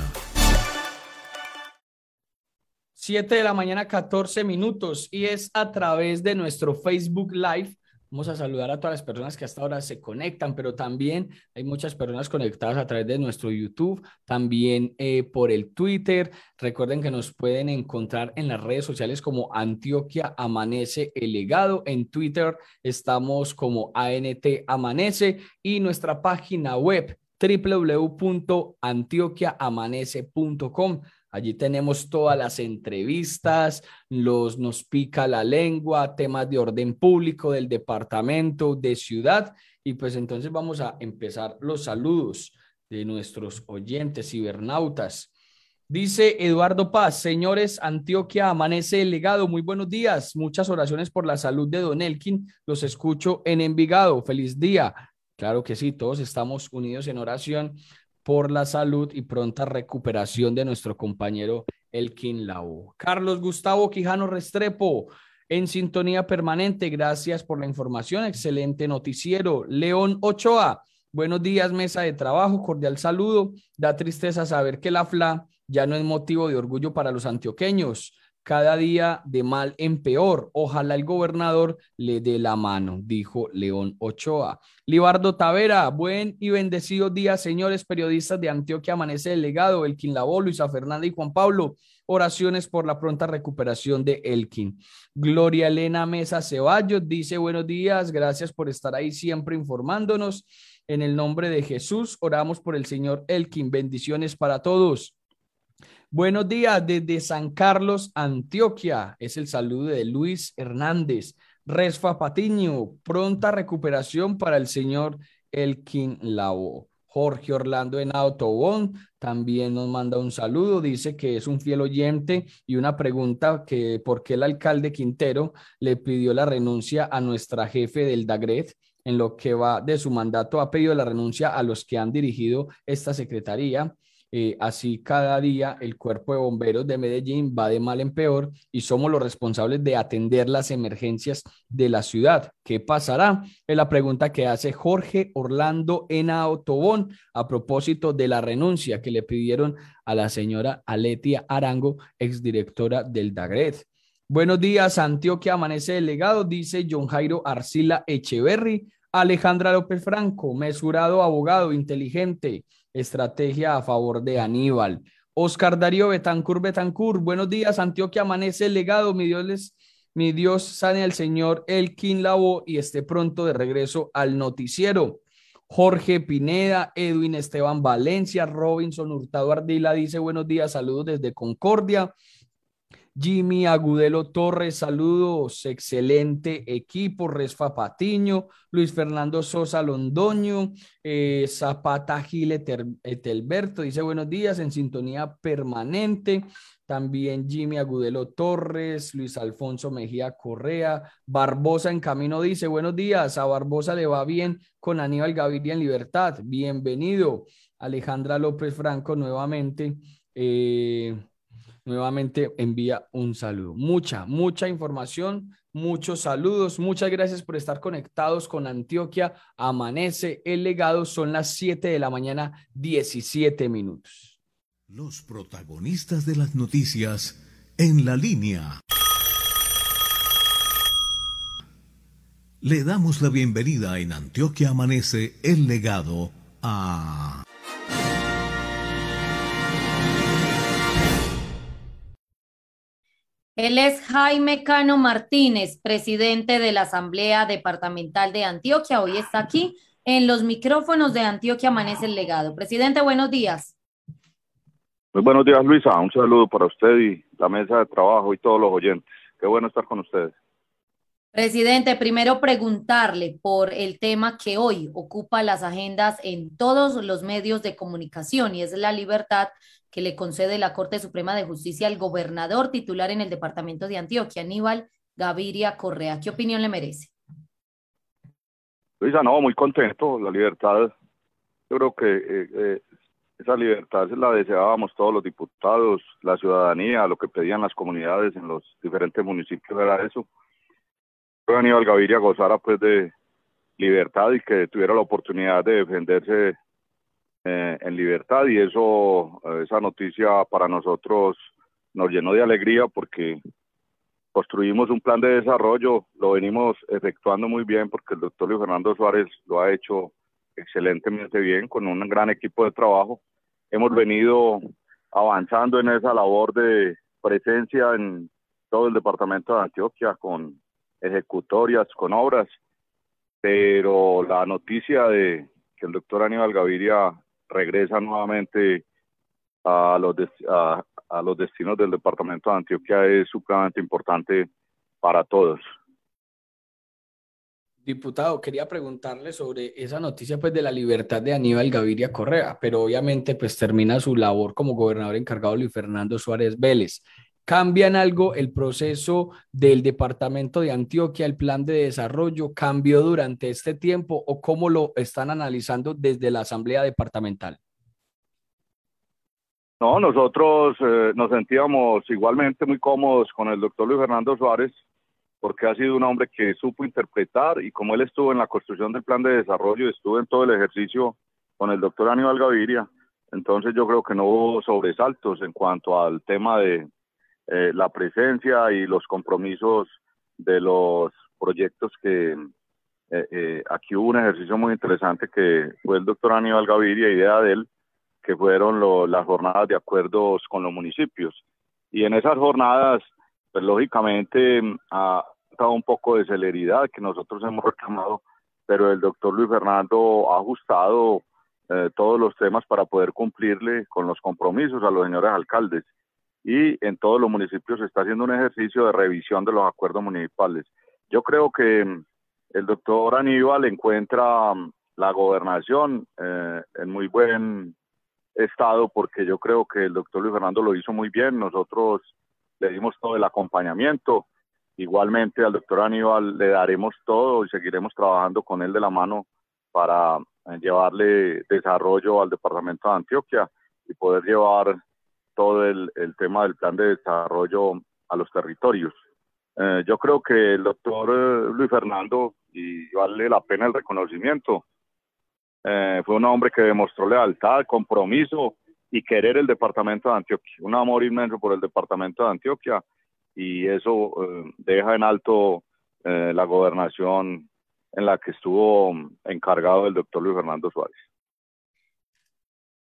7 de la mañana, 14 minutos, y es a través de nuestro Facebook Live Vamos a saludar a todas las personas que hasta ahora se conectan, pero también hay muchas personas conectadas a través de nuestro YouTube, también eh, por el Twitter. Recuerden que nos pueden encontrar en las redes sociales como Antioquia Amanece el Legado. En Twitter estamos como ANT Amanece y nuestra página web www.antioquiaamanece.com. Allí tenemos todas las entrevistas, los nos pica la lengua, temas de orden público del departamento, de ciudad. Y pues entonces vamos a empezar los saludos de nuestros oyentes cibernautas. Dice Eduardo Paz, señores, Antioquia amanece el legado. Muy buenos días. Muchas oraciones por la salud de Don Elkin. Los escucho en Envigado. Feliz día. Claro que sí, todos estamos unidos en oración por la salud y pronta recuperación de nuestro compañero Elkin Lau. Carlos Gustavo Quijano Restrepo, en sintonía permanente. Gracias por la información. Excelente noticiero. León Ochoa, buenos días, mesa de trabajo. Cordial saludo. Da tristeza saber que la FLA ya no es motivo de orgullo para los antioqueños cada día de mal en peor. Ojalá el gobernador le dé la mano, dijo León Ochoa. Libardo Tavera, buen y bendecido día, señores periodistas de Antioquia Amanece Delegado, Elkin Labó, Luisa Fernanda y Juan Pablo. Oraciones por la pronta recuperación de Elkin. Gloria Elena Mesa Ceballos dice buenos días, gracias por estar ahí siempre informándonos. En el nombre de Jesús, oramos por el Señor Elkin. Bendiciones para todos. Buenos días desde San Carlos, Antioquia. Es el saludo de Luis Hernández. Resfa Patiño, pronta recuperación para el señor Elkin Lao. Jorge Orlando en Autobón también nos manda un saludo, dice que es un fiel oyente y una pregunta que por qué el alcalde Quintero le pidió la renuncia a nuestra jefe del DAGRET en lo que va de su mandato, ha pedido la renuncia a los que han dirigido esta secretaría eh, así cada día el cuerpo de bomberos de Medellín va de mal en peor y somos los responsables de atender las emergencias de la ciudad. ¿Qué pasará? Es la pregunta que hace Jorge Orlando Ena Otobón a propósito de la renuncia que le pidieron a la señora Aletia Arango, exdirectora del DAGRED. Buenos días, Antioquia Amanece Delegado, dice John Jairo Arcila Echeverry. Alejandra López Franco, mesurado abogado, inteligente, estrategia a favor de Aníbal. Oscar Darío Betancur Betancur, buenos días, Antioquia amanece el legado, mi Dios les, mi Dios sane al Señor Elkin Labo y esté pronto de regreso al noticiero. Jorge Pineda, Edwin Esteban Valencia, Robinson Hurtado Ardila dice buenos días, saludos desde Concordia. Jimmy Agudelo Torres, saludos, excelente equipo, Resfa Patiño, Luis Fernando Sosa Londoño, eh, Zapata Gil Etelberto, dice buenos días, en sintonía permanente. También Jimmy Agudelo Torres, Luis Alfonso Mejía Correa, Barbosa en camino dice, buenos días, a Barbosa le va bien con Aníbal Gaviria en libertad, bienvenido. Alejandra López Franco nuevamente. Eh, nuevamente envía un saludo. Mucha, mucha información, muchos saludos. Muchas gracias por estar conectados con Antioquia. Amanece el legado. Son las 7 de la mañana, 17 minutos. Los protagonistas de las noticias en la línea. Le damos la bienvenida en Antioquia Amanece el legado a... Él es Jaime Cano Martínez, presidente de la Asamblea Departamental de Antioquia. Hoy está aquí en los micrófonos de Antioquia Amanece el Legado. Presidente, buenos días. Muy buenos días, Luisa. Un saludo para usted y la mesa de trabajo y todos los oyentes. Qué bueno estar con ustedes. Presidente, primero preguntarle por el tema que hoy ocupa las agendas en todos los medios de comunicación y es la libertad que le concede la Corte Suprema de Justicia al gobernador titular en el departamento de Antioquia, Aníbal Gaviria Correa. ¿Qué opinión le merece? Luisa, no, muy contento. La libertad, yo creo que eh, eh, esa libertad se la deseábamos todos los diputados, la ciudadanía, lo que pedían las comunidades en los diferentes municipios era eso. Pero Aníbal Gaviria gozara pues de libertad y que tuviera la oportunidad de defenderse eh, en libertad y eso, eh, esa noticia para nosotros nos llenó de alegría porque construimos un plan de desarrollo, lo venimos efectuando muy bien porque el doctor Luis Fernando Suárez lo ha hecho excelentemente bien con un gran equipo de trabajo. Hemos venido avanzando en esa labor de presencia en todo el departamento de Antioquia con ejecutorias, con obras, pero la noticia de que el doctor Aníbal Gaviria regresa nuevamente a los, a, los destinos del departamento de Antioquia es supremamente importante para todos. Diputado, quería preguntarle sobre esa noticia pues de la libertad de Aníbal Gaviria Correa, pero obviamente pues termina su labor como gobernador encargado Luis Fernando Suárez Vélez. ¿Cambian algo el proceso del departamento de Antioquia, el plan de desarrollo? ¿Cambió durante este tiempo o cómo lo están analizando desde la Asamblea Departamental? No, nosotros eh, nos sentíamos igualmente muy cómodos con el doctor Luis Fernando Suárez, porque ha sido un hombre que supo interpretar y como él estuvo en la construcción del plan de desarrollo, estuvo en todo el ejercicio con el doctor Aníbal Gaviria, entonces yo creo que no hubo sobresaltos en cuanto al tema de, eh, la presencia y los compromisos de los proyectos que eh, eh, aquí hubo un ejercicio muy interesante que fue el doctor Aníbal Gaviria, idea de él, que fueron las jornadas de acuerdos con los municipios. Y en esas jornadas, pues lógicamente ha estado un poco de celeridad que nosotros hemos reclamado, pero el doctor Luis Fernando ha ajustado todos los temas para poder cumplirle con los compromisos a los señores alcaldes y en todos los municipios se está haciendo un ejercicio de revisión de los acuerdos municipales. Yo creo que mm, el doctor Aníbal encuentra mm, la gobernación eh, en muy buen estado porque yo creo que el doctor Luis Fernando lo hizo muy bien, nosotros le dimos todo el acompañamiento, igualmente al doctor Aníbal le daremos todo y seguiremos trabajando con él de la mano para eh, llevarle desarrollo al departamento de Antioquia y poder llevar todo el, tema del plan de desarrollo a los territorios. Eh, yo creo que el doctor eh, Luis Fernando, y vale la pena el reconocimiento, eh, fue un hombre que demostró lealtad, compromiso y querer el departamento de Antioquia, un amor inmenso por el departamento de Antioquia y eso deja en alto la gobernación en la que estuvo encargado el doctor Luis Fernando Suárez.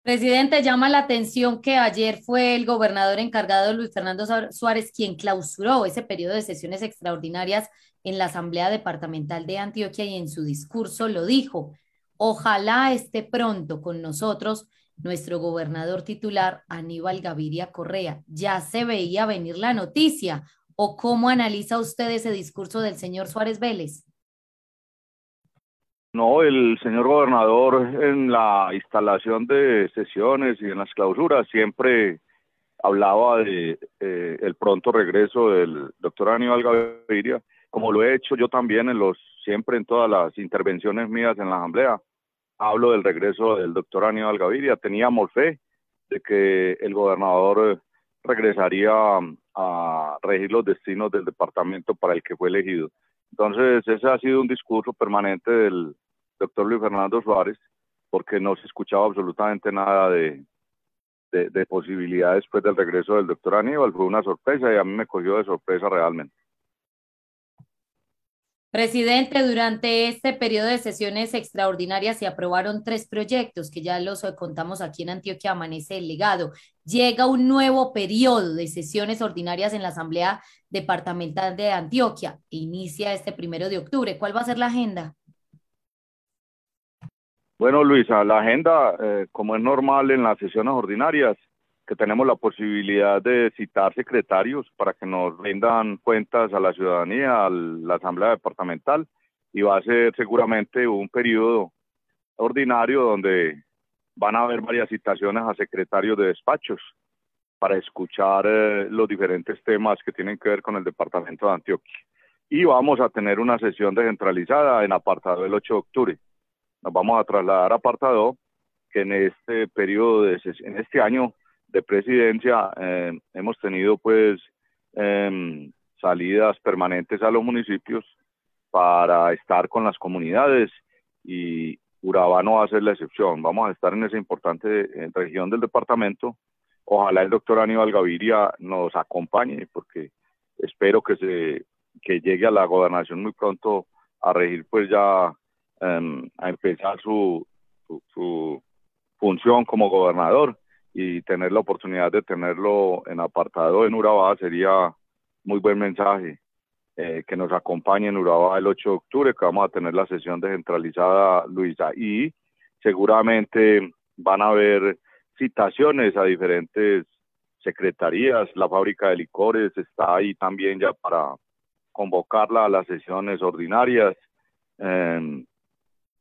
Presidente, llama la atención que ayer fue el gobernador encargado Luis Fernando Suárez quien clausuró ese periodo de sesiones extraordinarias en la Asamblea Departamental de Antioquia y en su discurso lo dijo. Ojalá esté pronto con nosotros nuestro gobernador titular Aníbal Gaviria Correa. Ya se veía venir la noticia. ¿O cómo analiza usted ese discurso del señor Suárez Vélez? No, el señor gobernador en la instalación de sesiones y en las clausuras siempre hablaba de eh, el pronto regreso del doctor Aníbal Gaviria, como lo he hecho yo también en los siempre en todas las intervenciones mías en la asamblea. Hablo del regreso del doctor Aníbal Gaviria. Teníamos fe de que el gobernador regresaría a regir los destinos del departamento para el que fue elegido. Entonces, ese ha sido un discurso permanente del doctor Luis Fernando Suárez, porque no se escuchaba absolutamente nada de, de, después del regreso del doctor Aníbal. Fue una sorpresa y a mí me cogió de sorpresa realmente. Presidente, durante este periodo de sesiones extraordinarias se aprobaron tres proyectos que ya los contamos aquí en Antioquia Amanece el Legado. Llega un nuevo periodo de sesiones ordinarias en la Asamblea Departamental de Antioquia. Inicia este primero de octubre. ¿Cuál va a ser la agenda? Bueno, Luisa, la agenda, eh, como es normal en las sesiones ordinarias, que tenemos la posibilidad de citar secretarios para que nos rindan cuentas a la ciudadanía, a la Asamblea Departamental, y va a ser seguramente un periodo ordinario donde van a haber varias citaciones a secretarios de despachos para escuchar eh, los diferentes temas que tienen que ver con el departamento de Antioquia. Y vamos a tener una sesión descentralizada en apartado el 8 de octubre. Nos vamos a trasladar a apartado que en este periodo, de, en este año de presidencia eh, hemos tenido pues em, salidas permanentes a los municipios para estar con las comunidades y Urabá no va a ser la excepción. Vamos a estar en esa importante eh, región del departamento. Ojalá el doctor Aníbal Gaviria nos acompañe porque espero que se que llegue a la gobernación muy pronto a regir pues ya em, a empezar su, su función como gobernador y tener la oportunidad de tenerlo en apartado en Urabá sería muy buen mensaje. Eh, que nos acompañe en Urabá el 8 de octubre, que vamos a tener la sesión descentralizada, Luisa, y seguramente van a haber citaciones a diferentes secretarías, la fábrica de licores está ahí también ya para convocarla a las sesiones ordinarias, em,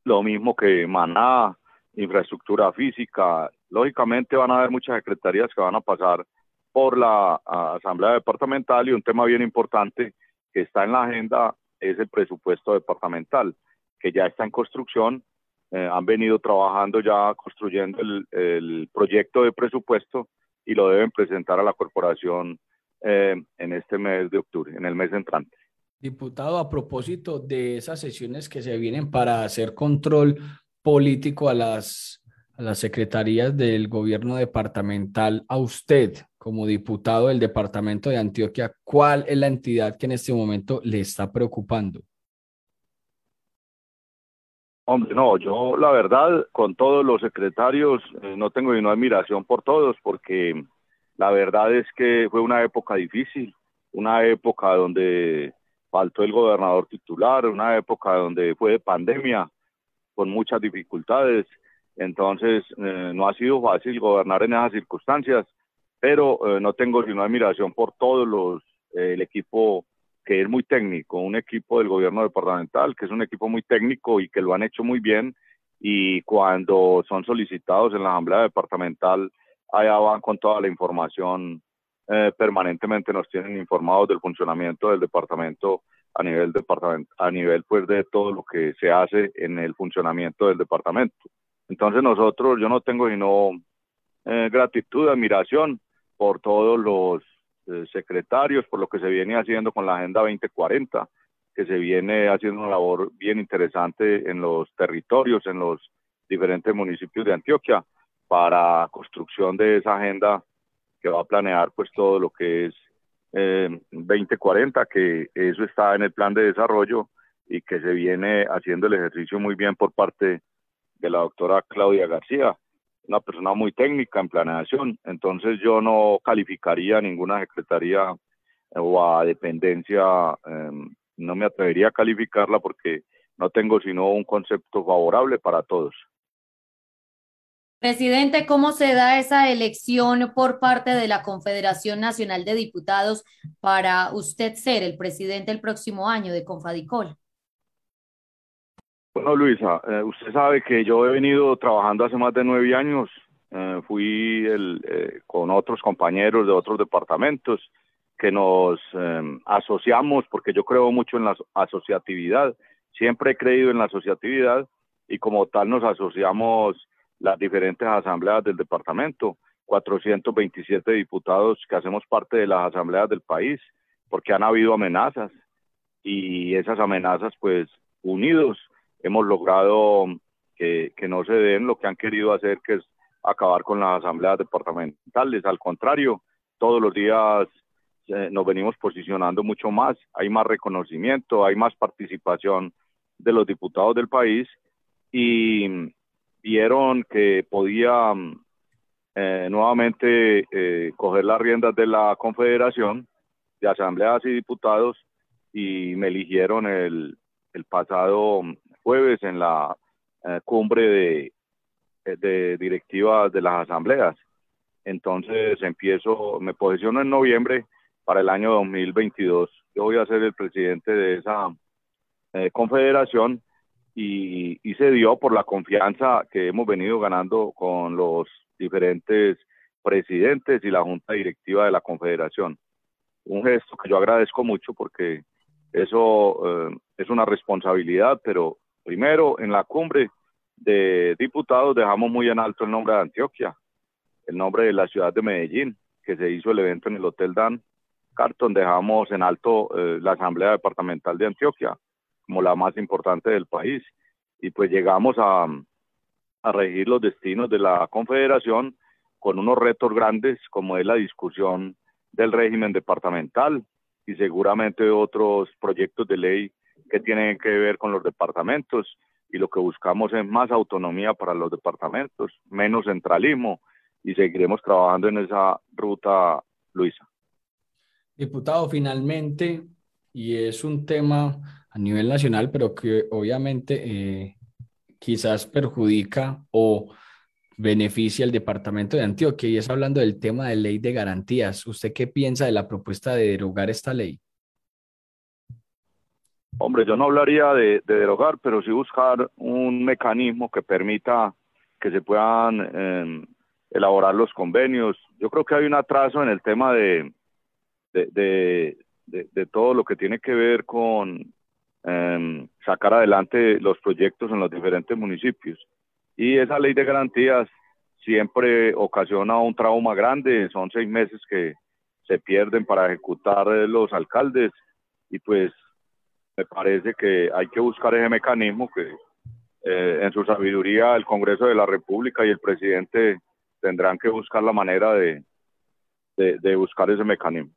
lo mismo que Maná, infraestructura física, Lógicamente van a haber muchas secretarías que van a pasar por la Asamblea Departamental y un tema bien importante que está en la agenda es el presupuesto departamental, que ya está en construcción. Eh, han venido trabajando ya construyendo el, proyecto de presupuesto y lo deben presentar a la corporación eh, en este mes de octubre, en el mes entrante. Diputado, a propósito de esas sesiones que se vienen para hacer control político a las secretarías del gobierno departamental, a usted como diputado del departamento de Antioquia, ¿cuál es la entidad que en este momento le está preocupando? Hombre, no, yo la verdad, con todos los secretarios, eh, no tengo ninguna admiración por todos, porque la verdad es que fue una época difícil, una época donde faltó el gobernador titular, una época donde fue de pandemia, con muchas dificultades, entonces, eh, no ha sido fácil gobernar en esas circunstancias, pero eh, no tengo sino admiración por todos los, eh, el equipo que es muy técnico, un equipo del gobierno departamental, que es un equipo muy técnico y que lo han hecho muy bien. Y cuando son solicitados en la Asamblea Departamental, allá van con toda la información, permanentemente nos tienen informados del funcionamiento del departamento a nivel departamento, a nivel pues de todo lo que se hace en el funcionamiento del departamento. Entonces nosotros, yo no tengo sino eh, gratitud, admiración por todos los eh, secretarios, por lo que se viene haciendo con la Agenda 2040, que se viene haciendo una labor bien interesante en los territorios, en los diferentes municipios de Antioquia, para construcción de esa agenda que va a planear pues todo lo que es eh, 2040, que eso está en el plan de desarrollo y que se viene haciendo el ejercicio muy bien por parte de la doctora Claudia García, una persona muy técnica en planeación, entonces yo no calificaría ninguna secretaría o a dependencia, em, no me atrevería a calificarla porque no tengo sino un concepto favorable para todos. Presidente, ¿cómo se da esa elección por parte de la Confederación Nacional de Diputados para usted ser el presidente el próximo año de Confadicol? Bueno, Luisa, eh, usted sabe que yo he venido trabajando hace más de nueve años. Eh, fui eh, con otros compañeros de otros departamentos que nos em, asociamos, porque yo creo mucho en la asociatividad. Siempre he creído en la asociatividad y como tal nos asociamos las diferentes asambleas del departamento 427 diputados que hacemos parte de las asambleas del país, porque han habido amenazas. Y esas amenazas, pues unidos, hemos logrado que, que no se den. Lo que han querido hacer, que es acabar con las asambleas departamentales. Al contrario, todos los días eh, nos venimos posicionando mucho más, hay más reconocimiento, hay más participación de los diputados del país. Y vieron que podía eh, nuevamente eh, coger las riendas de la Confederación de Asambleas y Diputados y me eligieron el, el pasado jueves en la cumbre de, de directivas de las asambleas. Entonces empiezo, me posiciono en noviembre para el año 2022. Yo voy a ser el presidente de esa eh, confederación y, se dio por la confianza que hemos venido ganando con los diferentes presidentes y la junta directiva de la confederación. Un gesto que yo agradezco mucho porque eso eh, es una responsabilidad, pero primero en la cumbre de diputados dejamos muy en alto el nombre de Antioquia, el nombre de la ciudad de Medellín, que se hizo el evento en el Hotel Dan Carton, dejamos en alto eh, la Asamblea Departamental de Antioquia como la más importante del país y pues llegamos a, a regir los destinos de la Confederación con unos retos grandes como es la discusión del régimen departamental y seguramente otros proyectos de ley que tienen que ver con los departamentos y lo que buscamos es más autonomía para los departamentos, menos centralismo y seguiremos trabajando en esa ruta, Luisa. Diputado, finalmente, y es un tema a nivel nacional, pero que obviamente eh, quizás perjudica o beneficia al departamento de Antioquia, y es hablando del tema de ley de garantías. ¿Usted qué piensa de la propuesta de derogar esta ley? Hombre, yo no hablaría de, derogar, pero sí buscar un mecanismo que permita que se puedan em, elaborar los convenios. Yo creo que hay un atraso en el tema de, de, de todo lo que tiene que ver con em, sacar adelante los proyectos en los diferentes municipios. Y esa ley de garantías siempre ocasiona un trauma grande, son seis meses que se pierden para ejecutar los alcaldes y pues me parece que hay que buscar ese mecanismo que eh, en su sabiduría el Congreso de la República y el presidente tendrán que buscar la manera de, de, buscar ese mecanismo.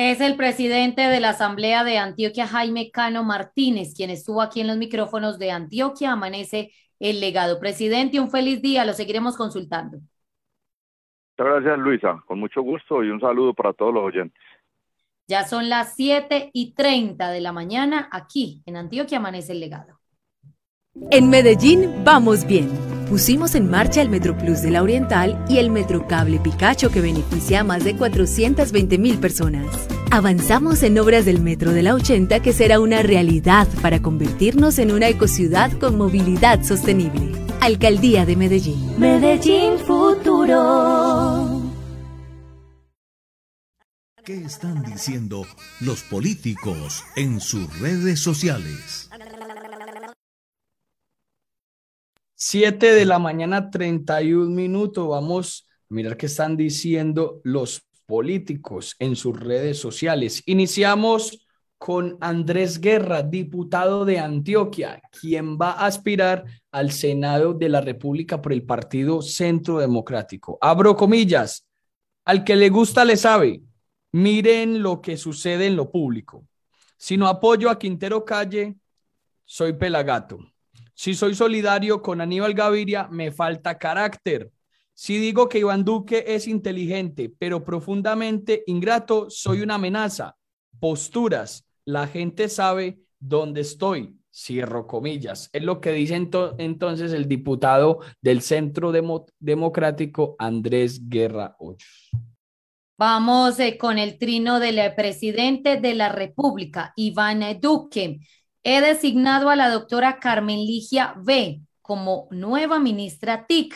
Es el presidente de la Asamblea de Antioquia, Jaime Cano Martínez, quien estuvo aquí en los micrófonos de Antioquia. Amanece el legado. Presidente, un feliz día, lo seguiremos consultando. Muchas gracias, Luisa. Con mucho gusto y un saludo para todos los oyentes. Ya son las 7 y 30 de la mañana aquí en Antioquia amanece el legado. En Medellín vamos bien. Pusimos en marcha el Metro Plus de la Oriental y el Metro Cable Picacho que beneficia a más de 420 mil personas. Avanzamos en obras del Metro de la 80 que será una realidad para convertirnos en una ecociudad con movilidad sostenible. Alcaldía de Medellín. Medellín Futuro. ¿Qué están diciendo los políticos en sus redes sociales? Siete de la mañana, 31 minutos. Vamos a mirar qué están diciendo los políticos en sus redes sociales. Iniciamos con Andrés Guerra, diputado de Antioquia, quien va a aspirar al Senado de la República por el Partido Centro Democrático. Abro comillas, al que le gusta le sabe, Miren lo que sucede en lo público. Si no apoyo a Quintero Calle, soy pelagato. Si soy solidario con Aníbal Gaviria, me falta carácter. Si digo que Iván Duque es inteligente, pero profundamente ingrato, soy una amenaza. Posturas. La gente sabe dónde estoy. Cierro comillas. Es lo que dice entonces el diputado del Centro Democrático Andrés Guerra Hoyos. Vamos eh, con el trino del eh, presidente de la República, Iván Duque. He designado a la doctora Carmen Ligia B como nueva ministra TIC.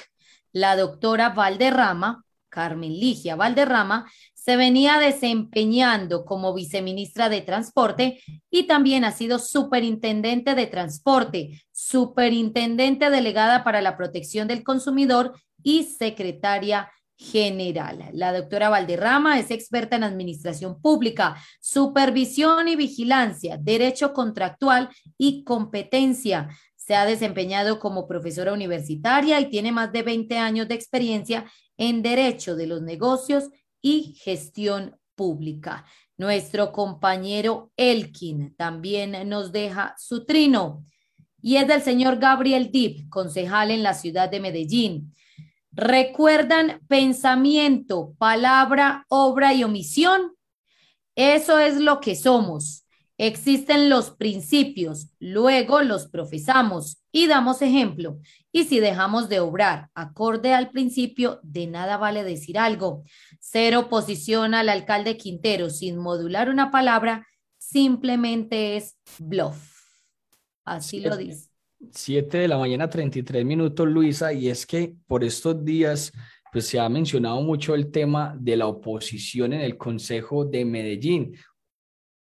La doctora Valderrama, Carmen Ligia Valderrama, se venía desempeñando como viceministra de Transporte y también ha sido superintendente de Transporte, superintendente delegada para la protección del consumidor y secretaria general. La doctora Valderrama es experta en administración pública, supervisión y vigilancia, derecho contractual y competencia. Se ha desempeñado como profesora universitaria y tiene más de 20 años de experiencia en derecho de los negocios y gestión pública. Nuestro compañero Elkin también nos deja su trino y es del señor Gabriel Dip, concejal en la ciudad de Medellín. ¿Recuerdan pensamiento, palabra, obra y omisión? Eso es lo que somos. Existen los principios, luego los profesamos y damos ejemplo. Y si dejamos de obrar acorde al principio, de nada vale decir algo. Ser oposición al alcalde Quintero sin modular una palabra simplemente es bluff. Así lo dice. 7 de la mañana, 33 minutos, Luisa, y es que por estos días pues se ha mencionado mucho el tema de la oposición en el Consejo de Medellín.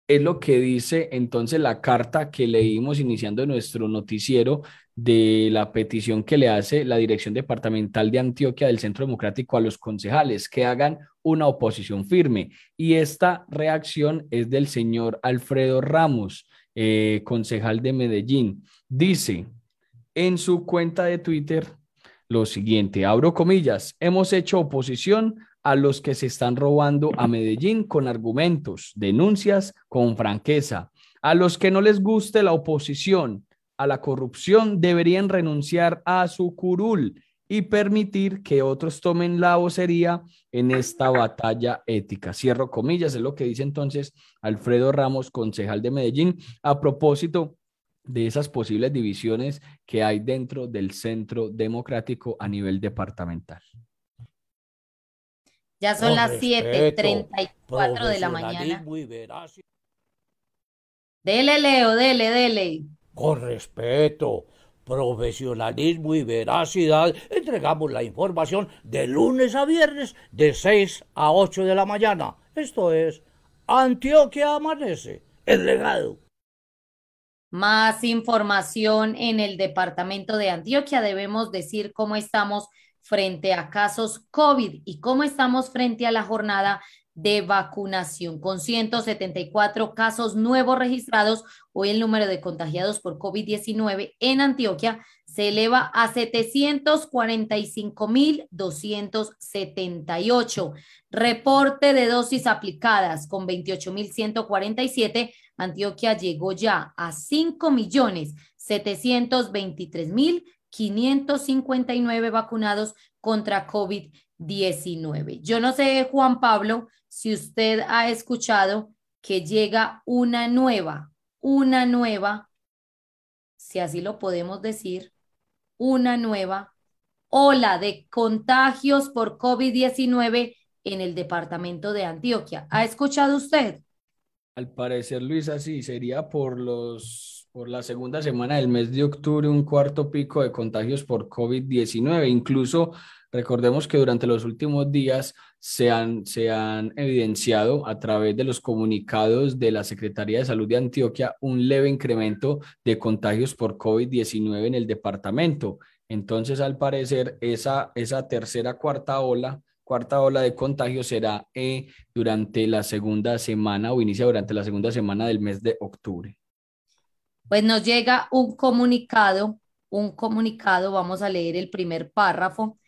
Es lo que dice entonces la carta que leímos iniciando nuestro noticiero de la petición que le hace la Dirección Departamental de Antioquia del Centro Democrático a los concejales que hagan una oposición firme. Y esta reacción es del señor Alfredo Ramos, eh, concejal de Medellín. Dice en su cuenta de Twitter lo siguiente, abro comillas, hemos hecho oposición a los que se están robando a Medellín con argumentos, denuncias con franqueza. A los que no les guste la oposición a la corrupción deberían renunciar a su curul y permitir que otros tomen la vocería en esta batalla ética. Cierro comillas, es lo que dice entonces Alfredo Ramos, concejal de Medellín, a propósito de esas posibles divisiones que hay dentro del centro democrático a nivel departamental. Ya son las 7:34 de la mañana. Dele, Leo, dele, dele. Con respeto, profesionalismo y veracidad, entregamos la información de lunes a viernes de 6 a 8 de la mañana. Esto es Antioquia Amanece, el legado. Más información en el departamento de Antioquia. Debemos decir cómo estamos frente a casos COVID y cómo estamos frente a la jornada de vacunación. Con 174 casos nuevos registrados, hoy el número de contagiados por COVID-19 en Antioquia se eleva a 745.278. Reporte de dosis aplicadas con 28.147 Antioquia llegó ya a 5.723.559 vacunados contra COVID-19. Yo no sé, Juan Pablo, si usted ha escuchado que llega una nueva, una nueva, si así lo podemos decir, una nueva ola de contagios por COVID-19 en el departamento de Antioquia. ¿Ha escuchado usted? Al parecer, Luisa, sí, sería por los por la segunda semana del mes de octubre un cuarto pico de contagios por COVID-19. Incluso recordemos que durante los últimos días se han, se han evidenciado a través de los comunicados de la Secretaría de Salud de Antioquia un leve incremento de contagios por COVID-19 en el departamento. Entonces, al parecer, esa, esa tercera, cuarta ola cuarta ola de contagio será eh, durante la segunda semana o inicia durante la segunda semana del mes de octubre. Pues nos llega un comunicado, un comunicado, vamos a leer el primer párrafo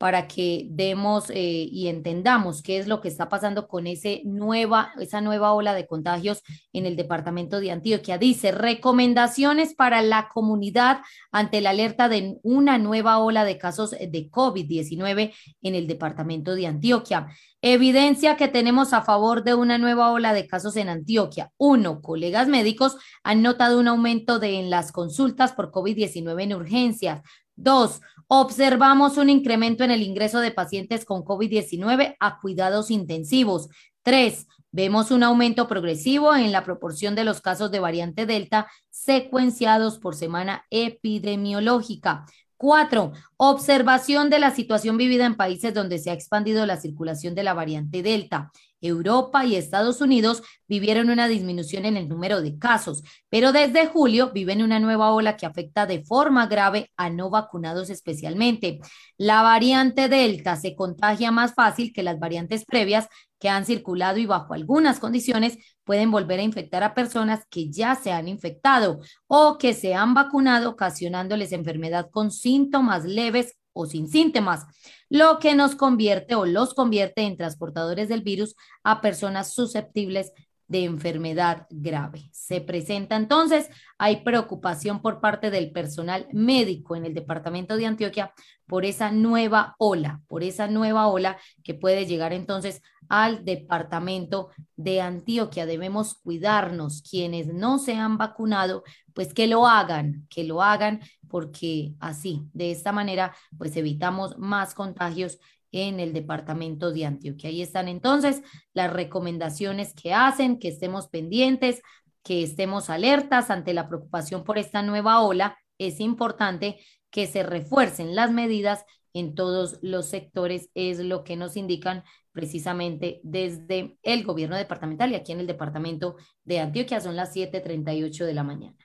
para que demos eh, y entendamos qué es lo que está pasando con ese nueva, esa nueva ola de contagios en el departamento de Antioquia. Dice, recomendaciones para la comunidad ante la alerta de una nueva ola de casos de COVID-19 en el departamento de Antioquia. Evidencia que tenemos a favor de una nueva ola de casos en Antioquia. Uno, colegas médicos han notado un aumento de en las consultas por COVID-19 en urgencias. Dos, observamos un incremento en el ingreso de pacientes con COVID-19 a cuidados intensivos. Tres, vemos un aumento progresivo en la proporción de los casos de variante Delta secuenciados por semana epidemiológica. Cuatro, observación de la situación vivida en países donde se ha expandido la circulación de la variante Delta. Europa y Estados Unidos vivieron una disminución en el número de casos, pero desde julio viven una nueva ola que afecta de forma grave a no vacunados especialmente. La variante Delta se contagia más fácil que las variantes previas que han circulado y bajo algunas condiciones pueden volver a infectar a personas que ya se han infectado o que se han vacunado ocasionándoles enfermedad con síntomas leves o sin síntomas, lo que nos convierte o los convierte en transportadores del virus a personas susceptibles de enfermedad grave. Se presenta entonces, hay preocupación por parte del personal médico en el departamento de Antioquia por esa nueva ola, por esa nueva ola que puede llegar entonces al departamento de Antioquia. Debemos cuidarnos. Quienes no se han vacunado, pues que lo hagan, que lo hagan, porque así, de esta manera, pues evitamos más contagios en el departamento de Antioquia. Ahí están entonces las recomendaciones que hacen, que estemos pendientes, que estemos alertas ante la preocupación por esta nueva ola. Es importante que se refuercen las medidas en todos los sectores, es lo que nos indican precisamente desde el gobierno departamental y aquí en el departamento de Antioquia son las 7:38 de la mañana.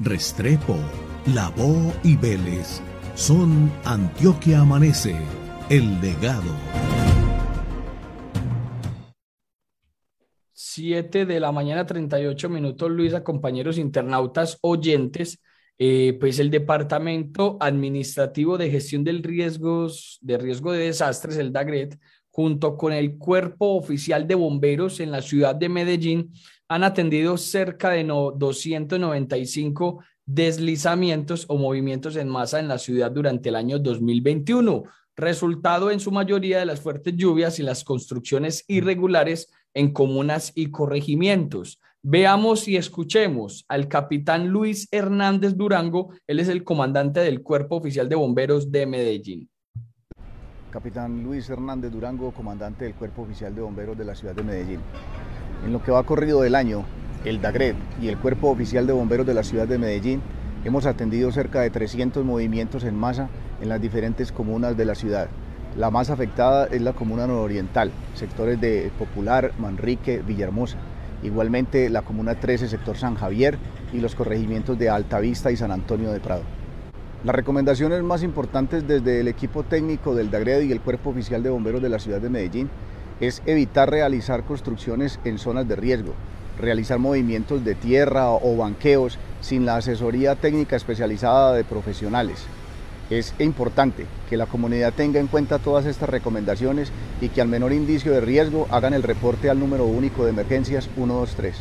Restrepo, Lavó y Vélez son Antioquia Amanece, el legado. Siete de la mañana, 38 minutos, Luisa, compañeros internautas oyentes. Eh, pues el Departamento Administrativo de Gestión del Riesgos, de Riesgo de Desastres, el DAGRET, junto con el Cuerpo Oficial de Bomberos en la ciudad de Medellín, han atendido cerca de no, 295 deslizamientos o movimientos en masa en la ciudad durante el año 2021, resultado en su mayoría de las fuertes lluvias y las construcciones irregulares en comunas y corregimientos. Veamos y escuchemos al capitán Luis Hernández Durango, él es el comandante del Cuerpo Oficial de Bomberos de Medellín. Capitán Luis Hernández Durango, comandante del Cuerpo Oficial de Bomberos de la ciudad de Medellín. En lo que va corrido del año, el DAGRED y el Cuerpo Oficial de Bomberos de la ciudad de Medellín hemos atendido cerca de 300 movimientos en masa en las diferentes comunas de la ciudad. La más afectada es la comuna nororiental, sectores de Popular, Manrique, Villahermosa. Igualmente la comuna 13, sector San Javier y los corregimientos de Altavista y San Antonio de Prado. Las recomendaciones más importantes desde el equipo técnico del DAGRED y el Cuerpo Oficial de Bomberos de la ciudad de Medellín es evitar realizar construcciones en zonas de riesgo, realizar movimientos de tierra o banqueos sin la asesoría técnica especializada de profesionales. Es importante que la comunidad tenga en cuenta todas estas recomendaciones y que al menor indicio de riesgo hagan el reporte al número único de emergencias 123.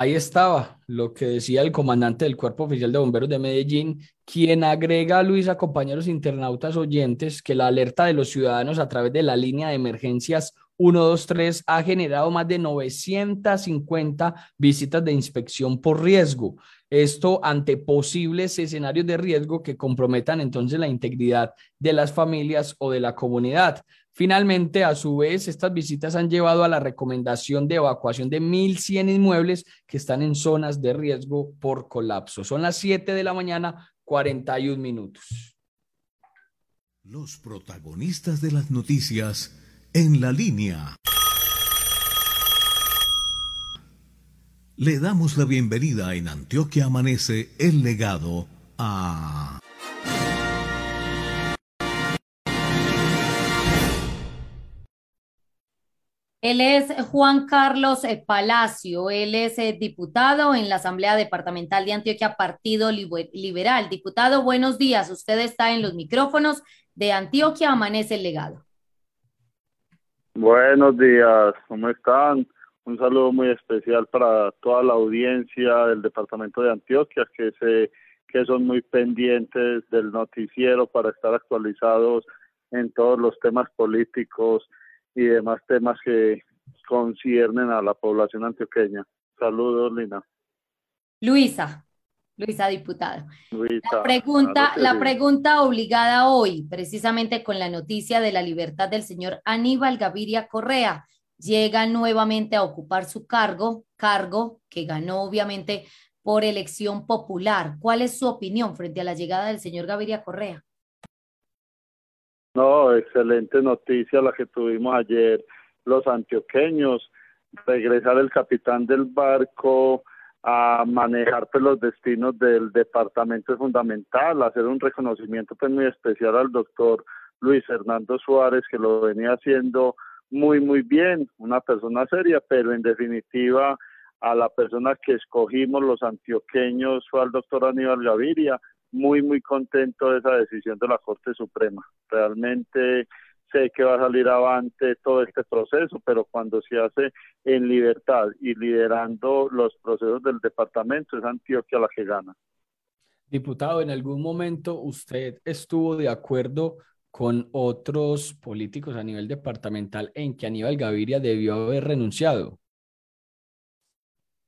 Ahí estaba lo que decía el comandante del Cuerpo Oficial de Bomberos de Medellín, quien agrega a Luisa, compañeros internautas oyentes, que la alerta de los ciudadanos a través de la línea de emergencias 123 ha generado más de 950 visitas de inspección por riesgo. Esto ante posibles escenarios de riesgo que comprometan entonces la integridad de las familias o de la comunidad. Finalmente, a su vez, estas visitas han llevado a la recomendación de evacuación de 1.100 inmuebles que están en zonas de riesgo por colapso. Son las 7 de la mañana, 41 minutos. Los protagonistas de las noticias en la línea. Le damos la bienvenida en Antioquia Amanece el legado a... Él es Juan Carlos Palacio, él es eh, diputado en la Asamblea Departamental de Antioquia, Partido Liberal. Diputado, buenos días. Usted está en los micrófonos de Antioquia Amanece el legado. Buenos días, ¿cómo están? Un saludo muy especial para toda la audiencia del departamento de Antioquia, que sé que son muy pendientes del noticiero para estar actualizados en todos los temas políticos y demás temas que conciernen a la población antioqueña. Saludos, Lina. Luisa. Luisa Diputado. la pregunta, la pregunta obligada hoy, precisamente con la noticia de la libertad del señor Aníbal Gaviria Correa, llega nuevamente a ocupar su cargo, cargo que ganó obviamente por elección popular. ¿Cuál es su opinión frente a la llegada del señor Gaviria Correa? No, excelente noticia la que tuvimos ayer los antioqueños. Regresar el capitán del barco a manejar pues, los destinos del departamento es fundamental, hacer un reconocimiento pues, muy especial al doctor Luis Fernando Suárez, que lo venía haciendo muy, muy bien, una persona seria, pero en definitiva a la persona que escogimos los antioqueños fue al doctor Aníbal Gaviria, muy, muy contento de esa decisión de la Corte Suprema. Realmente sé que va a salir avante todo este proceso, pero cuando se hace en libertad y liderando los procesos del departamento, es Antioquia la que gana. Diputado, ¿en algún momento usted estuvo de acuerdo con otros políticos a nivel departamental en que Aníbal Gaviria debió haber renunciado?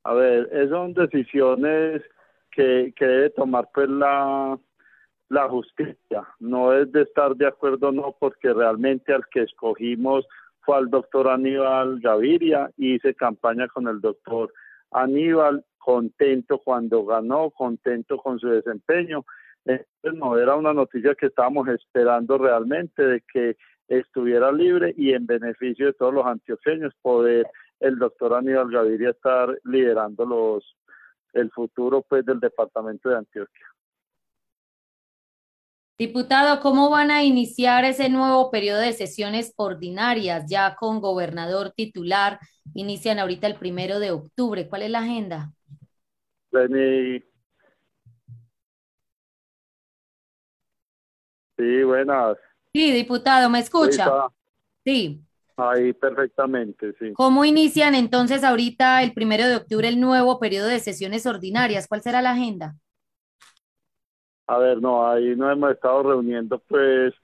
A ver, son decisiones que, que debe tomar pues la, la justicia. No es de estar de acuerdo, no, porque realmente al que escogimos fue al doctor Aníbal Gaviria, hice campaña con el doctor Aníbal, contento cuando ganó, contento con su desempeño. No era una noticia que estábamos esperando realmente de que estuviera libre y en beneficio de todos los antioqueños poder el doctor Aníbal Gaviria estar liderando los el futuro pues del departamento de Antioquia. Diputado, ¿cómo van a iniciar ese nuevo periodo de sesiones ordinarias ya con gobernador titular? Inician ahorita el primero de octubre. ¿Cuál es la agenda? Sí, buenas. Sí, diputado, ¿me escucha? Sí. Ahí perfectamente, sí. ¿Cómo inician entonces ahorita el primero de octubre el nuevo periodo de sesiones ordinarias? ¿Cuál será la agenda? A ver, no, ahí nos hemos estado reuniendo pues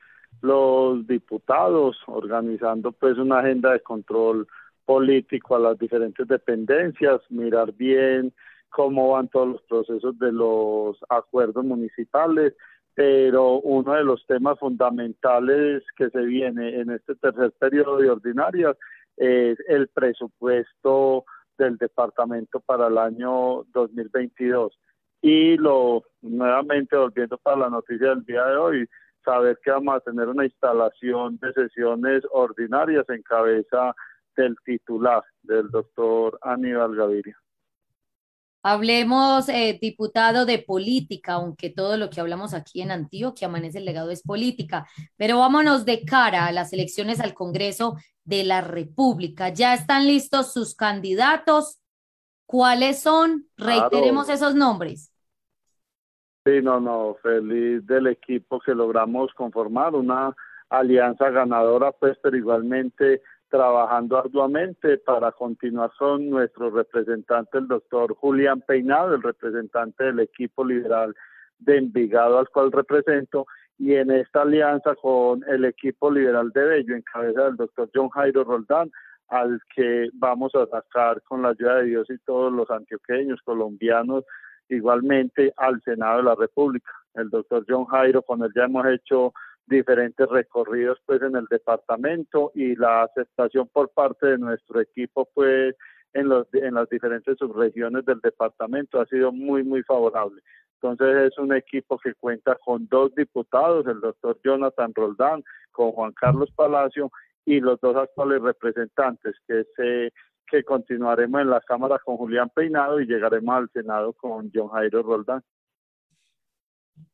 los diputados, organizando pues una agenda de control político a las diferentes dependencias, mirar bien cómo van todos los procesos de los acuerdos municipales, pero uno de los temas fundamentales que se viene en este tercer periodo de ordinarias es el presupuesto del departamento para el año 2022. Y lo nuevamente volviendo para la noticia del día de hoy, saber que vamos a tener una instalación de sesiones ordinarias en cabeza del titular, del doctor Aníbal Gaviria. Hablemos, eh, diputado, de política, aunque todo lo que hablamos aquí en Antioquia, Amanece el Legado, es política. Pero vámonos de cara a las elecciones al Congreso de la República. ¿Ya están listos sus candidatos? ¿Cuáles son? Reiteremos esos nombres. Sí, no, no, feliz del equipo que logramos conformar, una alianza ganadora, pues, pero igualmente trabajando arduamente para continuar con nuestro representante, el doctor Julián Peinado, el representante del equipo liberal de Envigado al cual represento, y en esta alianza con el equipo liberal de Bello, en cabeza del doctor John Jairo Roldán, al que vamos a sacar con la ayuda de Dios y todos los antioqueños, colombianos, igualmente al Senado de la República. El doctor John Jairo, con él ya hemos hecho diferentes recorridos pues en el departamento y la aceptación por parte de nuestro equipo pues en los en las diferentes subregiones del departamento ha sido muy muy favorable. Entonces es un equipo que cuenta con dos diputados, el doctor Jonathan Roldán, con Juan Carlos Palacio y los dos actuales representantes que se que continuaremos en la Cámara con Julián Peinado y llegaremos al Senado con John Jairo Roldán.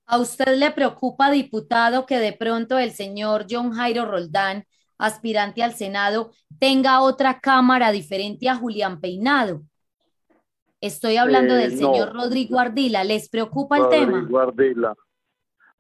¿A usted le preocupa, diputado, que de pronto el señor John Jairo Roldán, aspirante al Senado, tenga otra cámara diferente a Julián Peinado? Estoy hablando del eh, señor Rodrigo Ardila. ¿Les preocupa el tema? Rodrigo Ardila.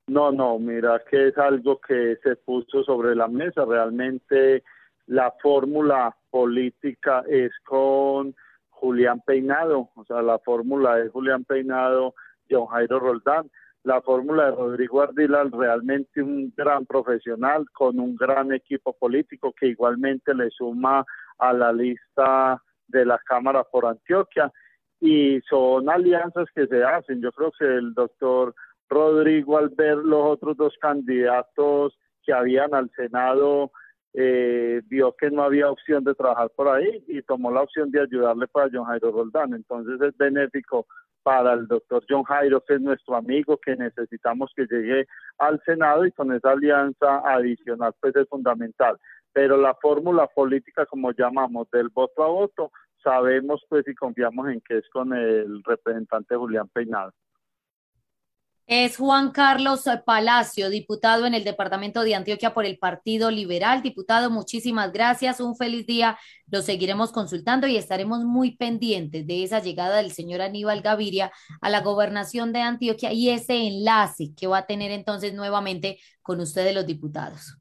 No, no, mira que es algo que se puso sobre la mesa. Realmente la fórmula política es con Julián Peinado, o sea, la fórmula es Julián Peinado, John Jairo Roldán la fórmula de Rodrigo Ardila realmente un gran profesional con un gran equipo político que igualmente le suma a la lista de la Cámara por Antioquia y son alianzas que se hacen. Yo creo que el doctor Rodrigo al ver los otros dos candidatos que habían al Senado eh, vio que no había opción de trabajar por ahí y tomó la opción de ayudarle para John Jairo Roldán. Entonces es benéfico para el doctor John Jairo, que es nuestro amigo, que necesitamos que llegue al Senado y con esa alianza adicional pues es fundamental. Pero la fórmula política, como llamamos, del voto a voto, sabemos pues y confiamos en que es con el representante Julián Peinado. Es Juan Carlos Palacio, diputado en el departamento de Antioquia por el Partido Liberal. Diputado, muchísimas gracias. Un feliz día. Lo seguiremos consultando y estaremos muy pendientes de esa llegada del señor Aníbal Gaviria a la gobernación de Antioquia y ese enlace que va a tener entonces nuevamente con ustedes los diputados.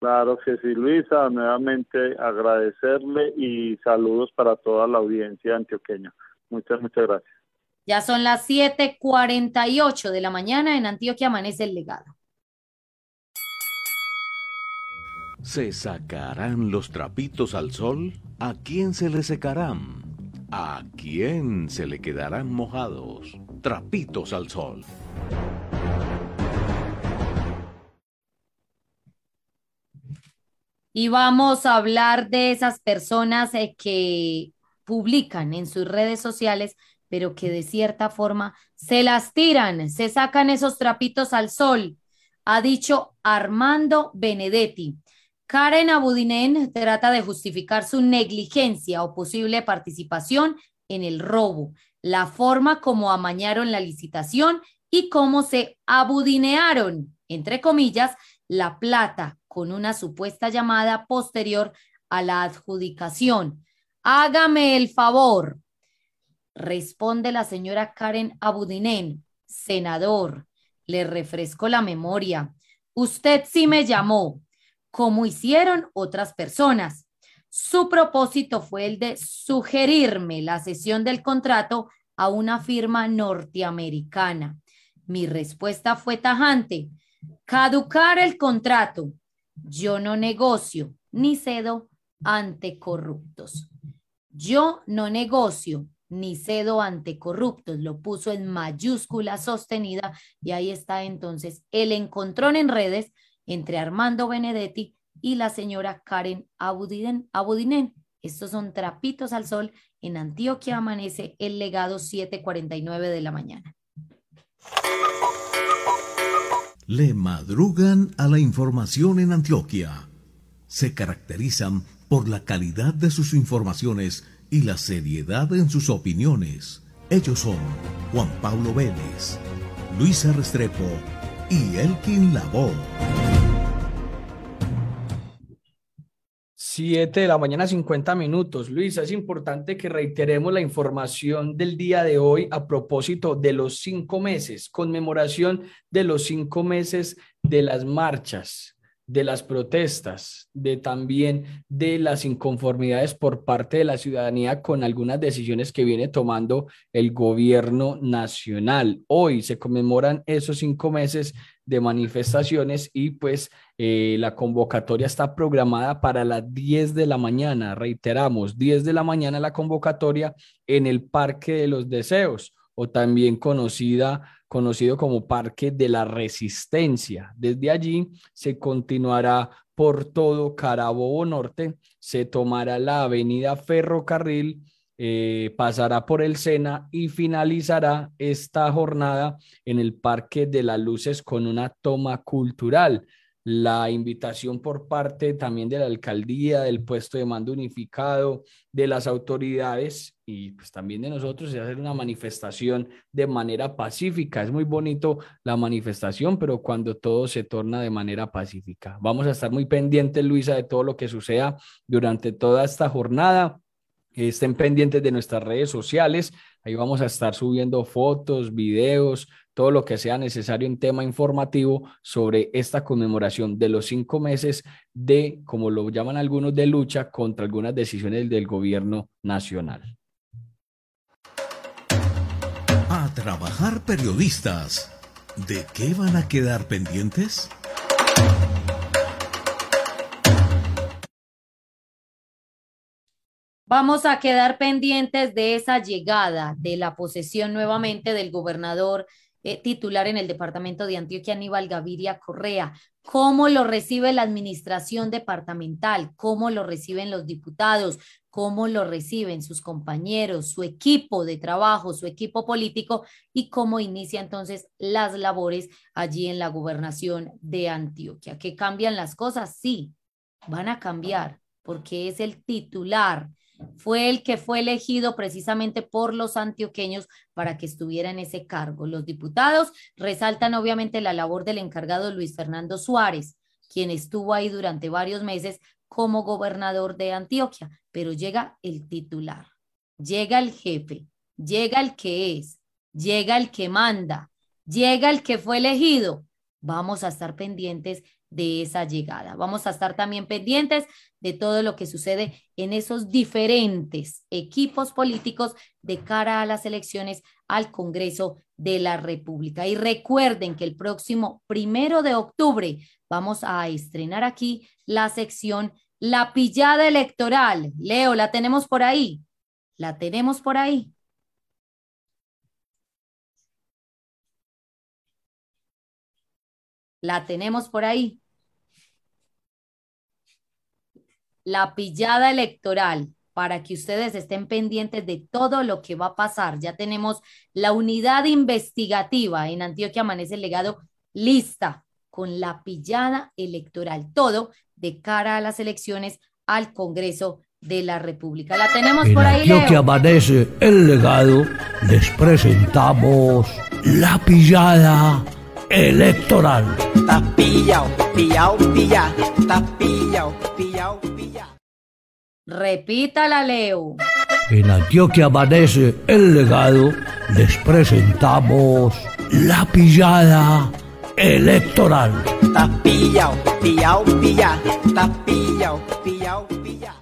Claro que sí, Luisa. Nuevamente agradecerle y saludos para toda la audiencia antioqueña. Muchas, muchas gracias. Ya son las 7:48 de la mañana en Antioquia amanece el legado. ¿Se sacarán los trapitos al sol? ¿A quién se le secarán? ¿A quién se le quedarán mojados? Trapitos al sol. Y vamos a hablar de esas personas eh, que publican en sus redes sociales pero que de cierta forma se las tiran, se sacan esos trapitos al sol, ha dicho Armando Benedetti. Karen Abudinen trata de justificar su negligencia o posible participación en el robo, la forma como amañaron la licitación y cómo se abudinearon, entre comillas, la plata con una supuesta llamada posterior a la adjudicación. Hágame el favor, Responde la señora Karen Abudinen, senador, le refresco la memoria. Usted sí me llamó, como hicieron otras personas. Su propósito fue el de sugerirme la cesión del contrato a una firma norteamericana. Mi respuesta fue tajante. Caducar el contrato. Yo no negocio ni cedo ante corruptos. Yo no negocio ni cedo ante corruptos, lo puso en mayúscula sostenida y ahí está entonces el encontrón en redes entre Armando Benedetti y la señora Karen Abudinen. Abudinen. Estos son trapitos al sol. En Antioquia amanece el legado 7:49 de la mañana. Le madrugan a la información en Antioquia. Se caracterizan por la calidad de sus informaciones y la seriedad en sus opiniones. Ellos son Juan Pablo Vélez, Luisa Restrepo y Elkin Lavoe. Siete de la mañana, 50 minutos. Luisa, es importante que reiteremos la información del día de hoy a propósito de los cinco meses, conmemoración de los cinco meses de las marchas de las protestas, de también de las inconformidades por parte de la ciudadanía con algunas decisiones que viene tomando el gobierno nacional. Hoy se conmemoran esos cinco meses de manifestaciones y pues eh, la convocatoria está programada para las 10 de la mañana. Reiteramos, 10 de la mañana la convocatoria en el Parque de los Deseos o también conocida conocido como Parque de la Resistencia. Desde allí se continuará por todo Carabobo Norte, se tomará la avenida Ferrocarril, eh, pasará por el Sena y finalizará esta jornada en el Parque de las Luces con una toma cultural la invitación por parte también de la alcaldía, del puesto de mando unificado, de las autoridades y pues también de nosotros es hacer una manifestación de manera pacífica. Es muy bonito la manifestación, pero cuando todo se torna de manera pacífica. Vamos a estar muy pendientes, Luisa, de todo lo que suceda durante toda esta jornada. Estén pendientes de nuestras redes sociales. Ahí vamos a estar subiendo fotos, videos, todo lo que sea necesario en tema informativo sobre esta conmemoración de los cinco meses de, como lo llaman algunos, de lucha contra algunas decisiones del gobierno nacional. A trabajar periodistas. ¿De qué van a quedar pendientes? Vamos a quedar pendientes de esa llegada de la posesión nuevamente del gobernador eh, titular en el departamento de Antioquia, Aníbal Gaviria Correa. ¿Cómo lo recibe la administración departamental? ¿Cómo lo reciben los diputados? ¿Cómo lo reciben sus compañeros, su equipo de trabajo, su equipo político? ¿Y cómo inicia entonces las labores allí en la gobernación de Antioquia? ¿Que cambian las cosas? Sí, van a cambiar porque es el titular fue el que fue elegido precisamente por los antioqueños para que estuviera en ese cargo. Los diputados resaltan obviamente la labor del encargado Luis Fernando Suárez, quien estuvo ahí durante varios meses como gobernador de Antioquia, pero llega el titular, llega el jefe, llega el que es, llega el que manda, llega el que fue elegido. Vamos a estar pendientes de esa llegada. Vamos a estar también pendientes de todo lo que sucede en esos diferentes equipos políticos de cara a las elecciones al Congreso de la República. Y recuerden que el próximo primero de octubre vamos a estrenar aquí la sección La pillada electoral. Leo, ¿la tenemos por ahí? ¿La tenemos por ahí? La tenemos por ahí. La pillada electoral para que ustedes estén pendientes de todo lo que va a pasar. Ya tenemos la unidad investigativa en Antioquia Amanece el Legado lista con la pillada electoral, todo de cara a las elecciones al Congreso de la República. La tenemos por ahí. Antioquia Amanece el Legado les presentamos la pillada electoral. Está pillao, pillao, pilla, está pillao, pillao, pilla. Repítala, Leo. En Antioquia amanece el legado, les presentamos la pillada electoral. Está pillao, pillao, pilla, está pillao, pillao, pilla.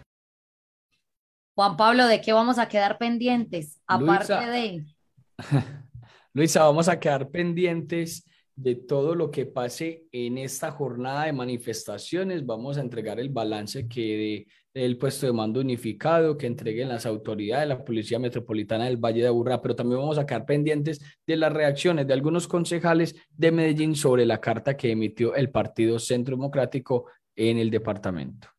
Juan Pablo, ¿de qué vamos a quedar pendientes? Aparte de... Luisa, vamos a quedar pendientes de todo lo que pase en esta jornada de manifestaciones. Vamos a entregar el balance que dé el puesto de mando unificado, que entreguen las autoridades, la Policía Metropolitana del Valle de Aburrá, pero también vamos a quedar pendientes de las reacciones de algunos concejales de Medellín sobre la carta que emitió el Partido Centro Democrático en el departamento.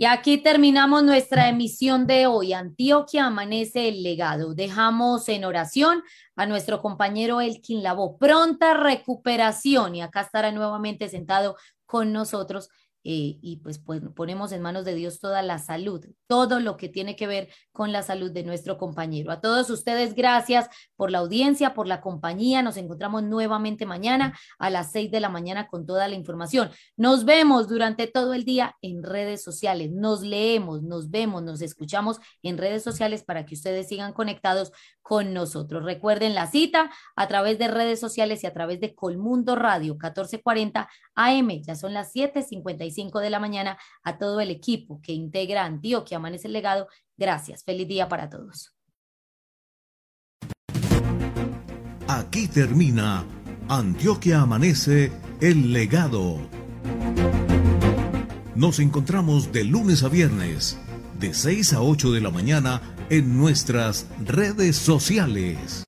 Y aquí terminamos nuestra emisión de hoy. Antioquia amanece el legado. Dejamos en oración a nuestro compañero Elkin Labo. Pronta recuperación y acá estará nuevamente sentado con nosotros eh, y pues, pues, ponemos en manos de Dios toda la salud, todo lo que tiene que ver con la salud de nuestro compañero. A todos ustedes, gracias por la audiencia, por la compañía. Nos encontramos nuevamente mañana a las seis de la mañana con toda la información. Nos vemos durante todo el día en redes sociales, nos leemos, nos vemos, nos escuchamos en redes sociales para que ustedes sigan conectados con nosotros. Recuerden la cita a través de redes sociales y a través de Colmundo Radio 1440 AM. Ya son las 7:55 de la mañana a todo el equipo que integra Antioquia Amanece el Legado. Gracias. Feliz día para todos. Aquí termina Antioquia Amanece el Legado. Nos encontramos de lunes a viernes, de 6 a 8 de la mañana en nuestras redes sociales.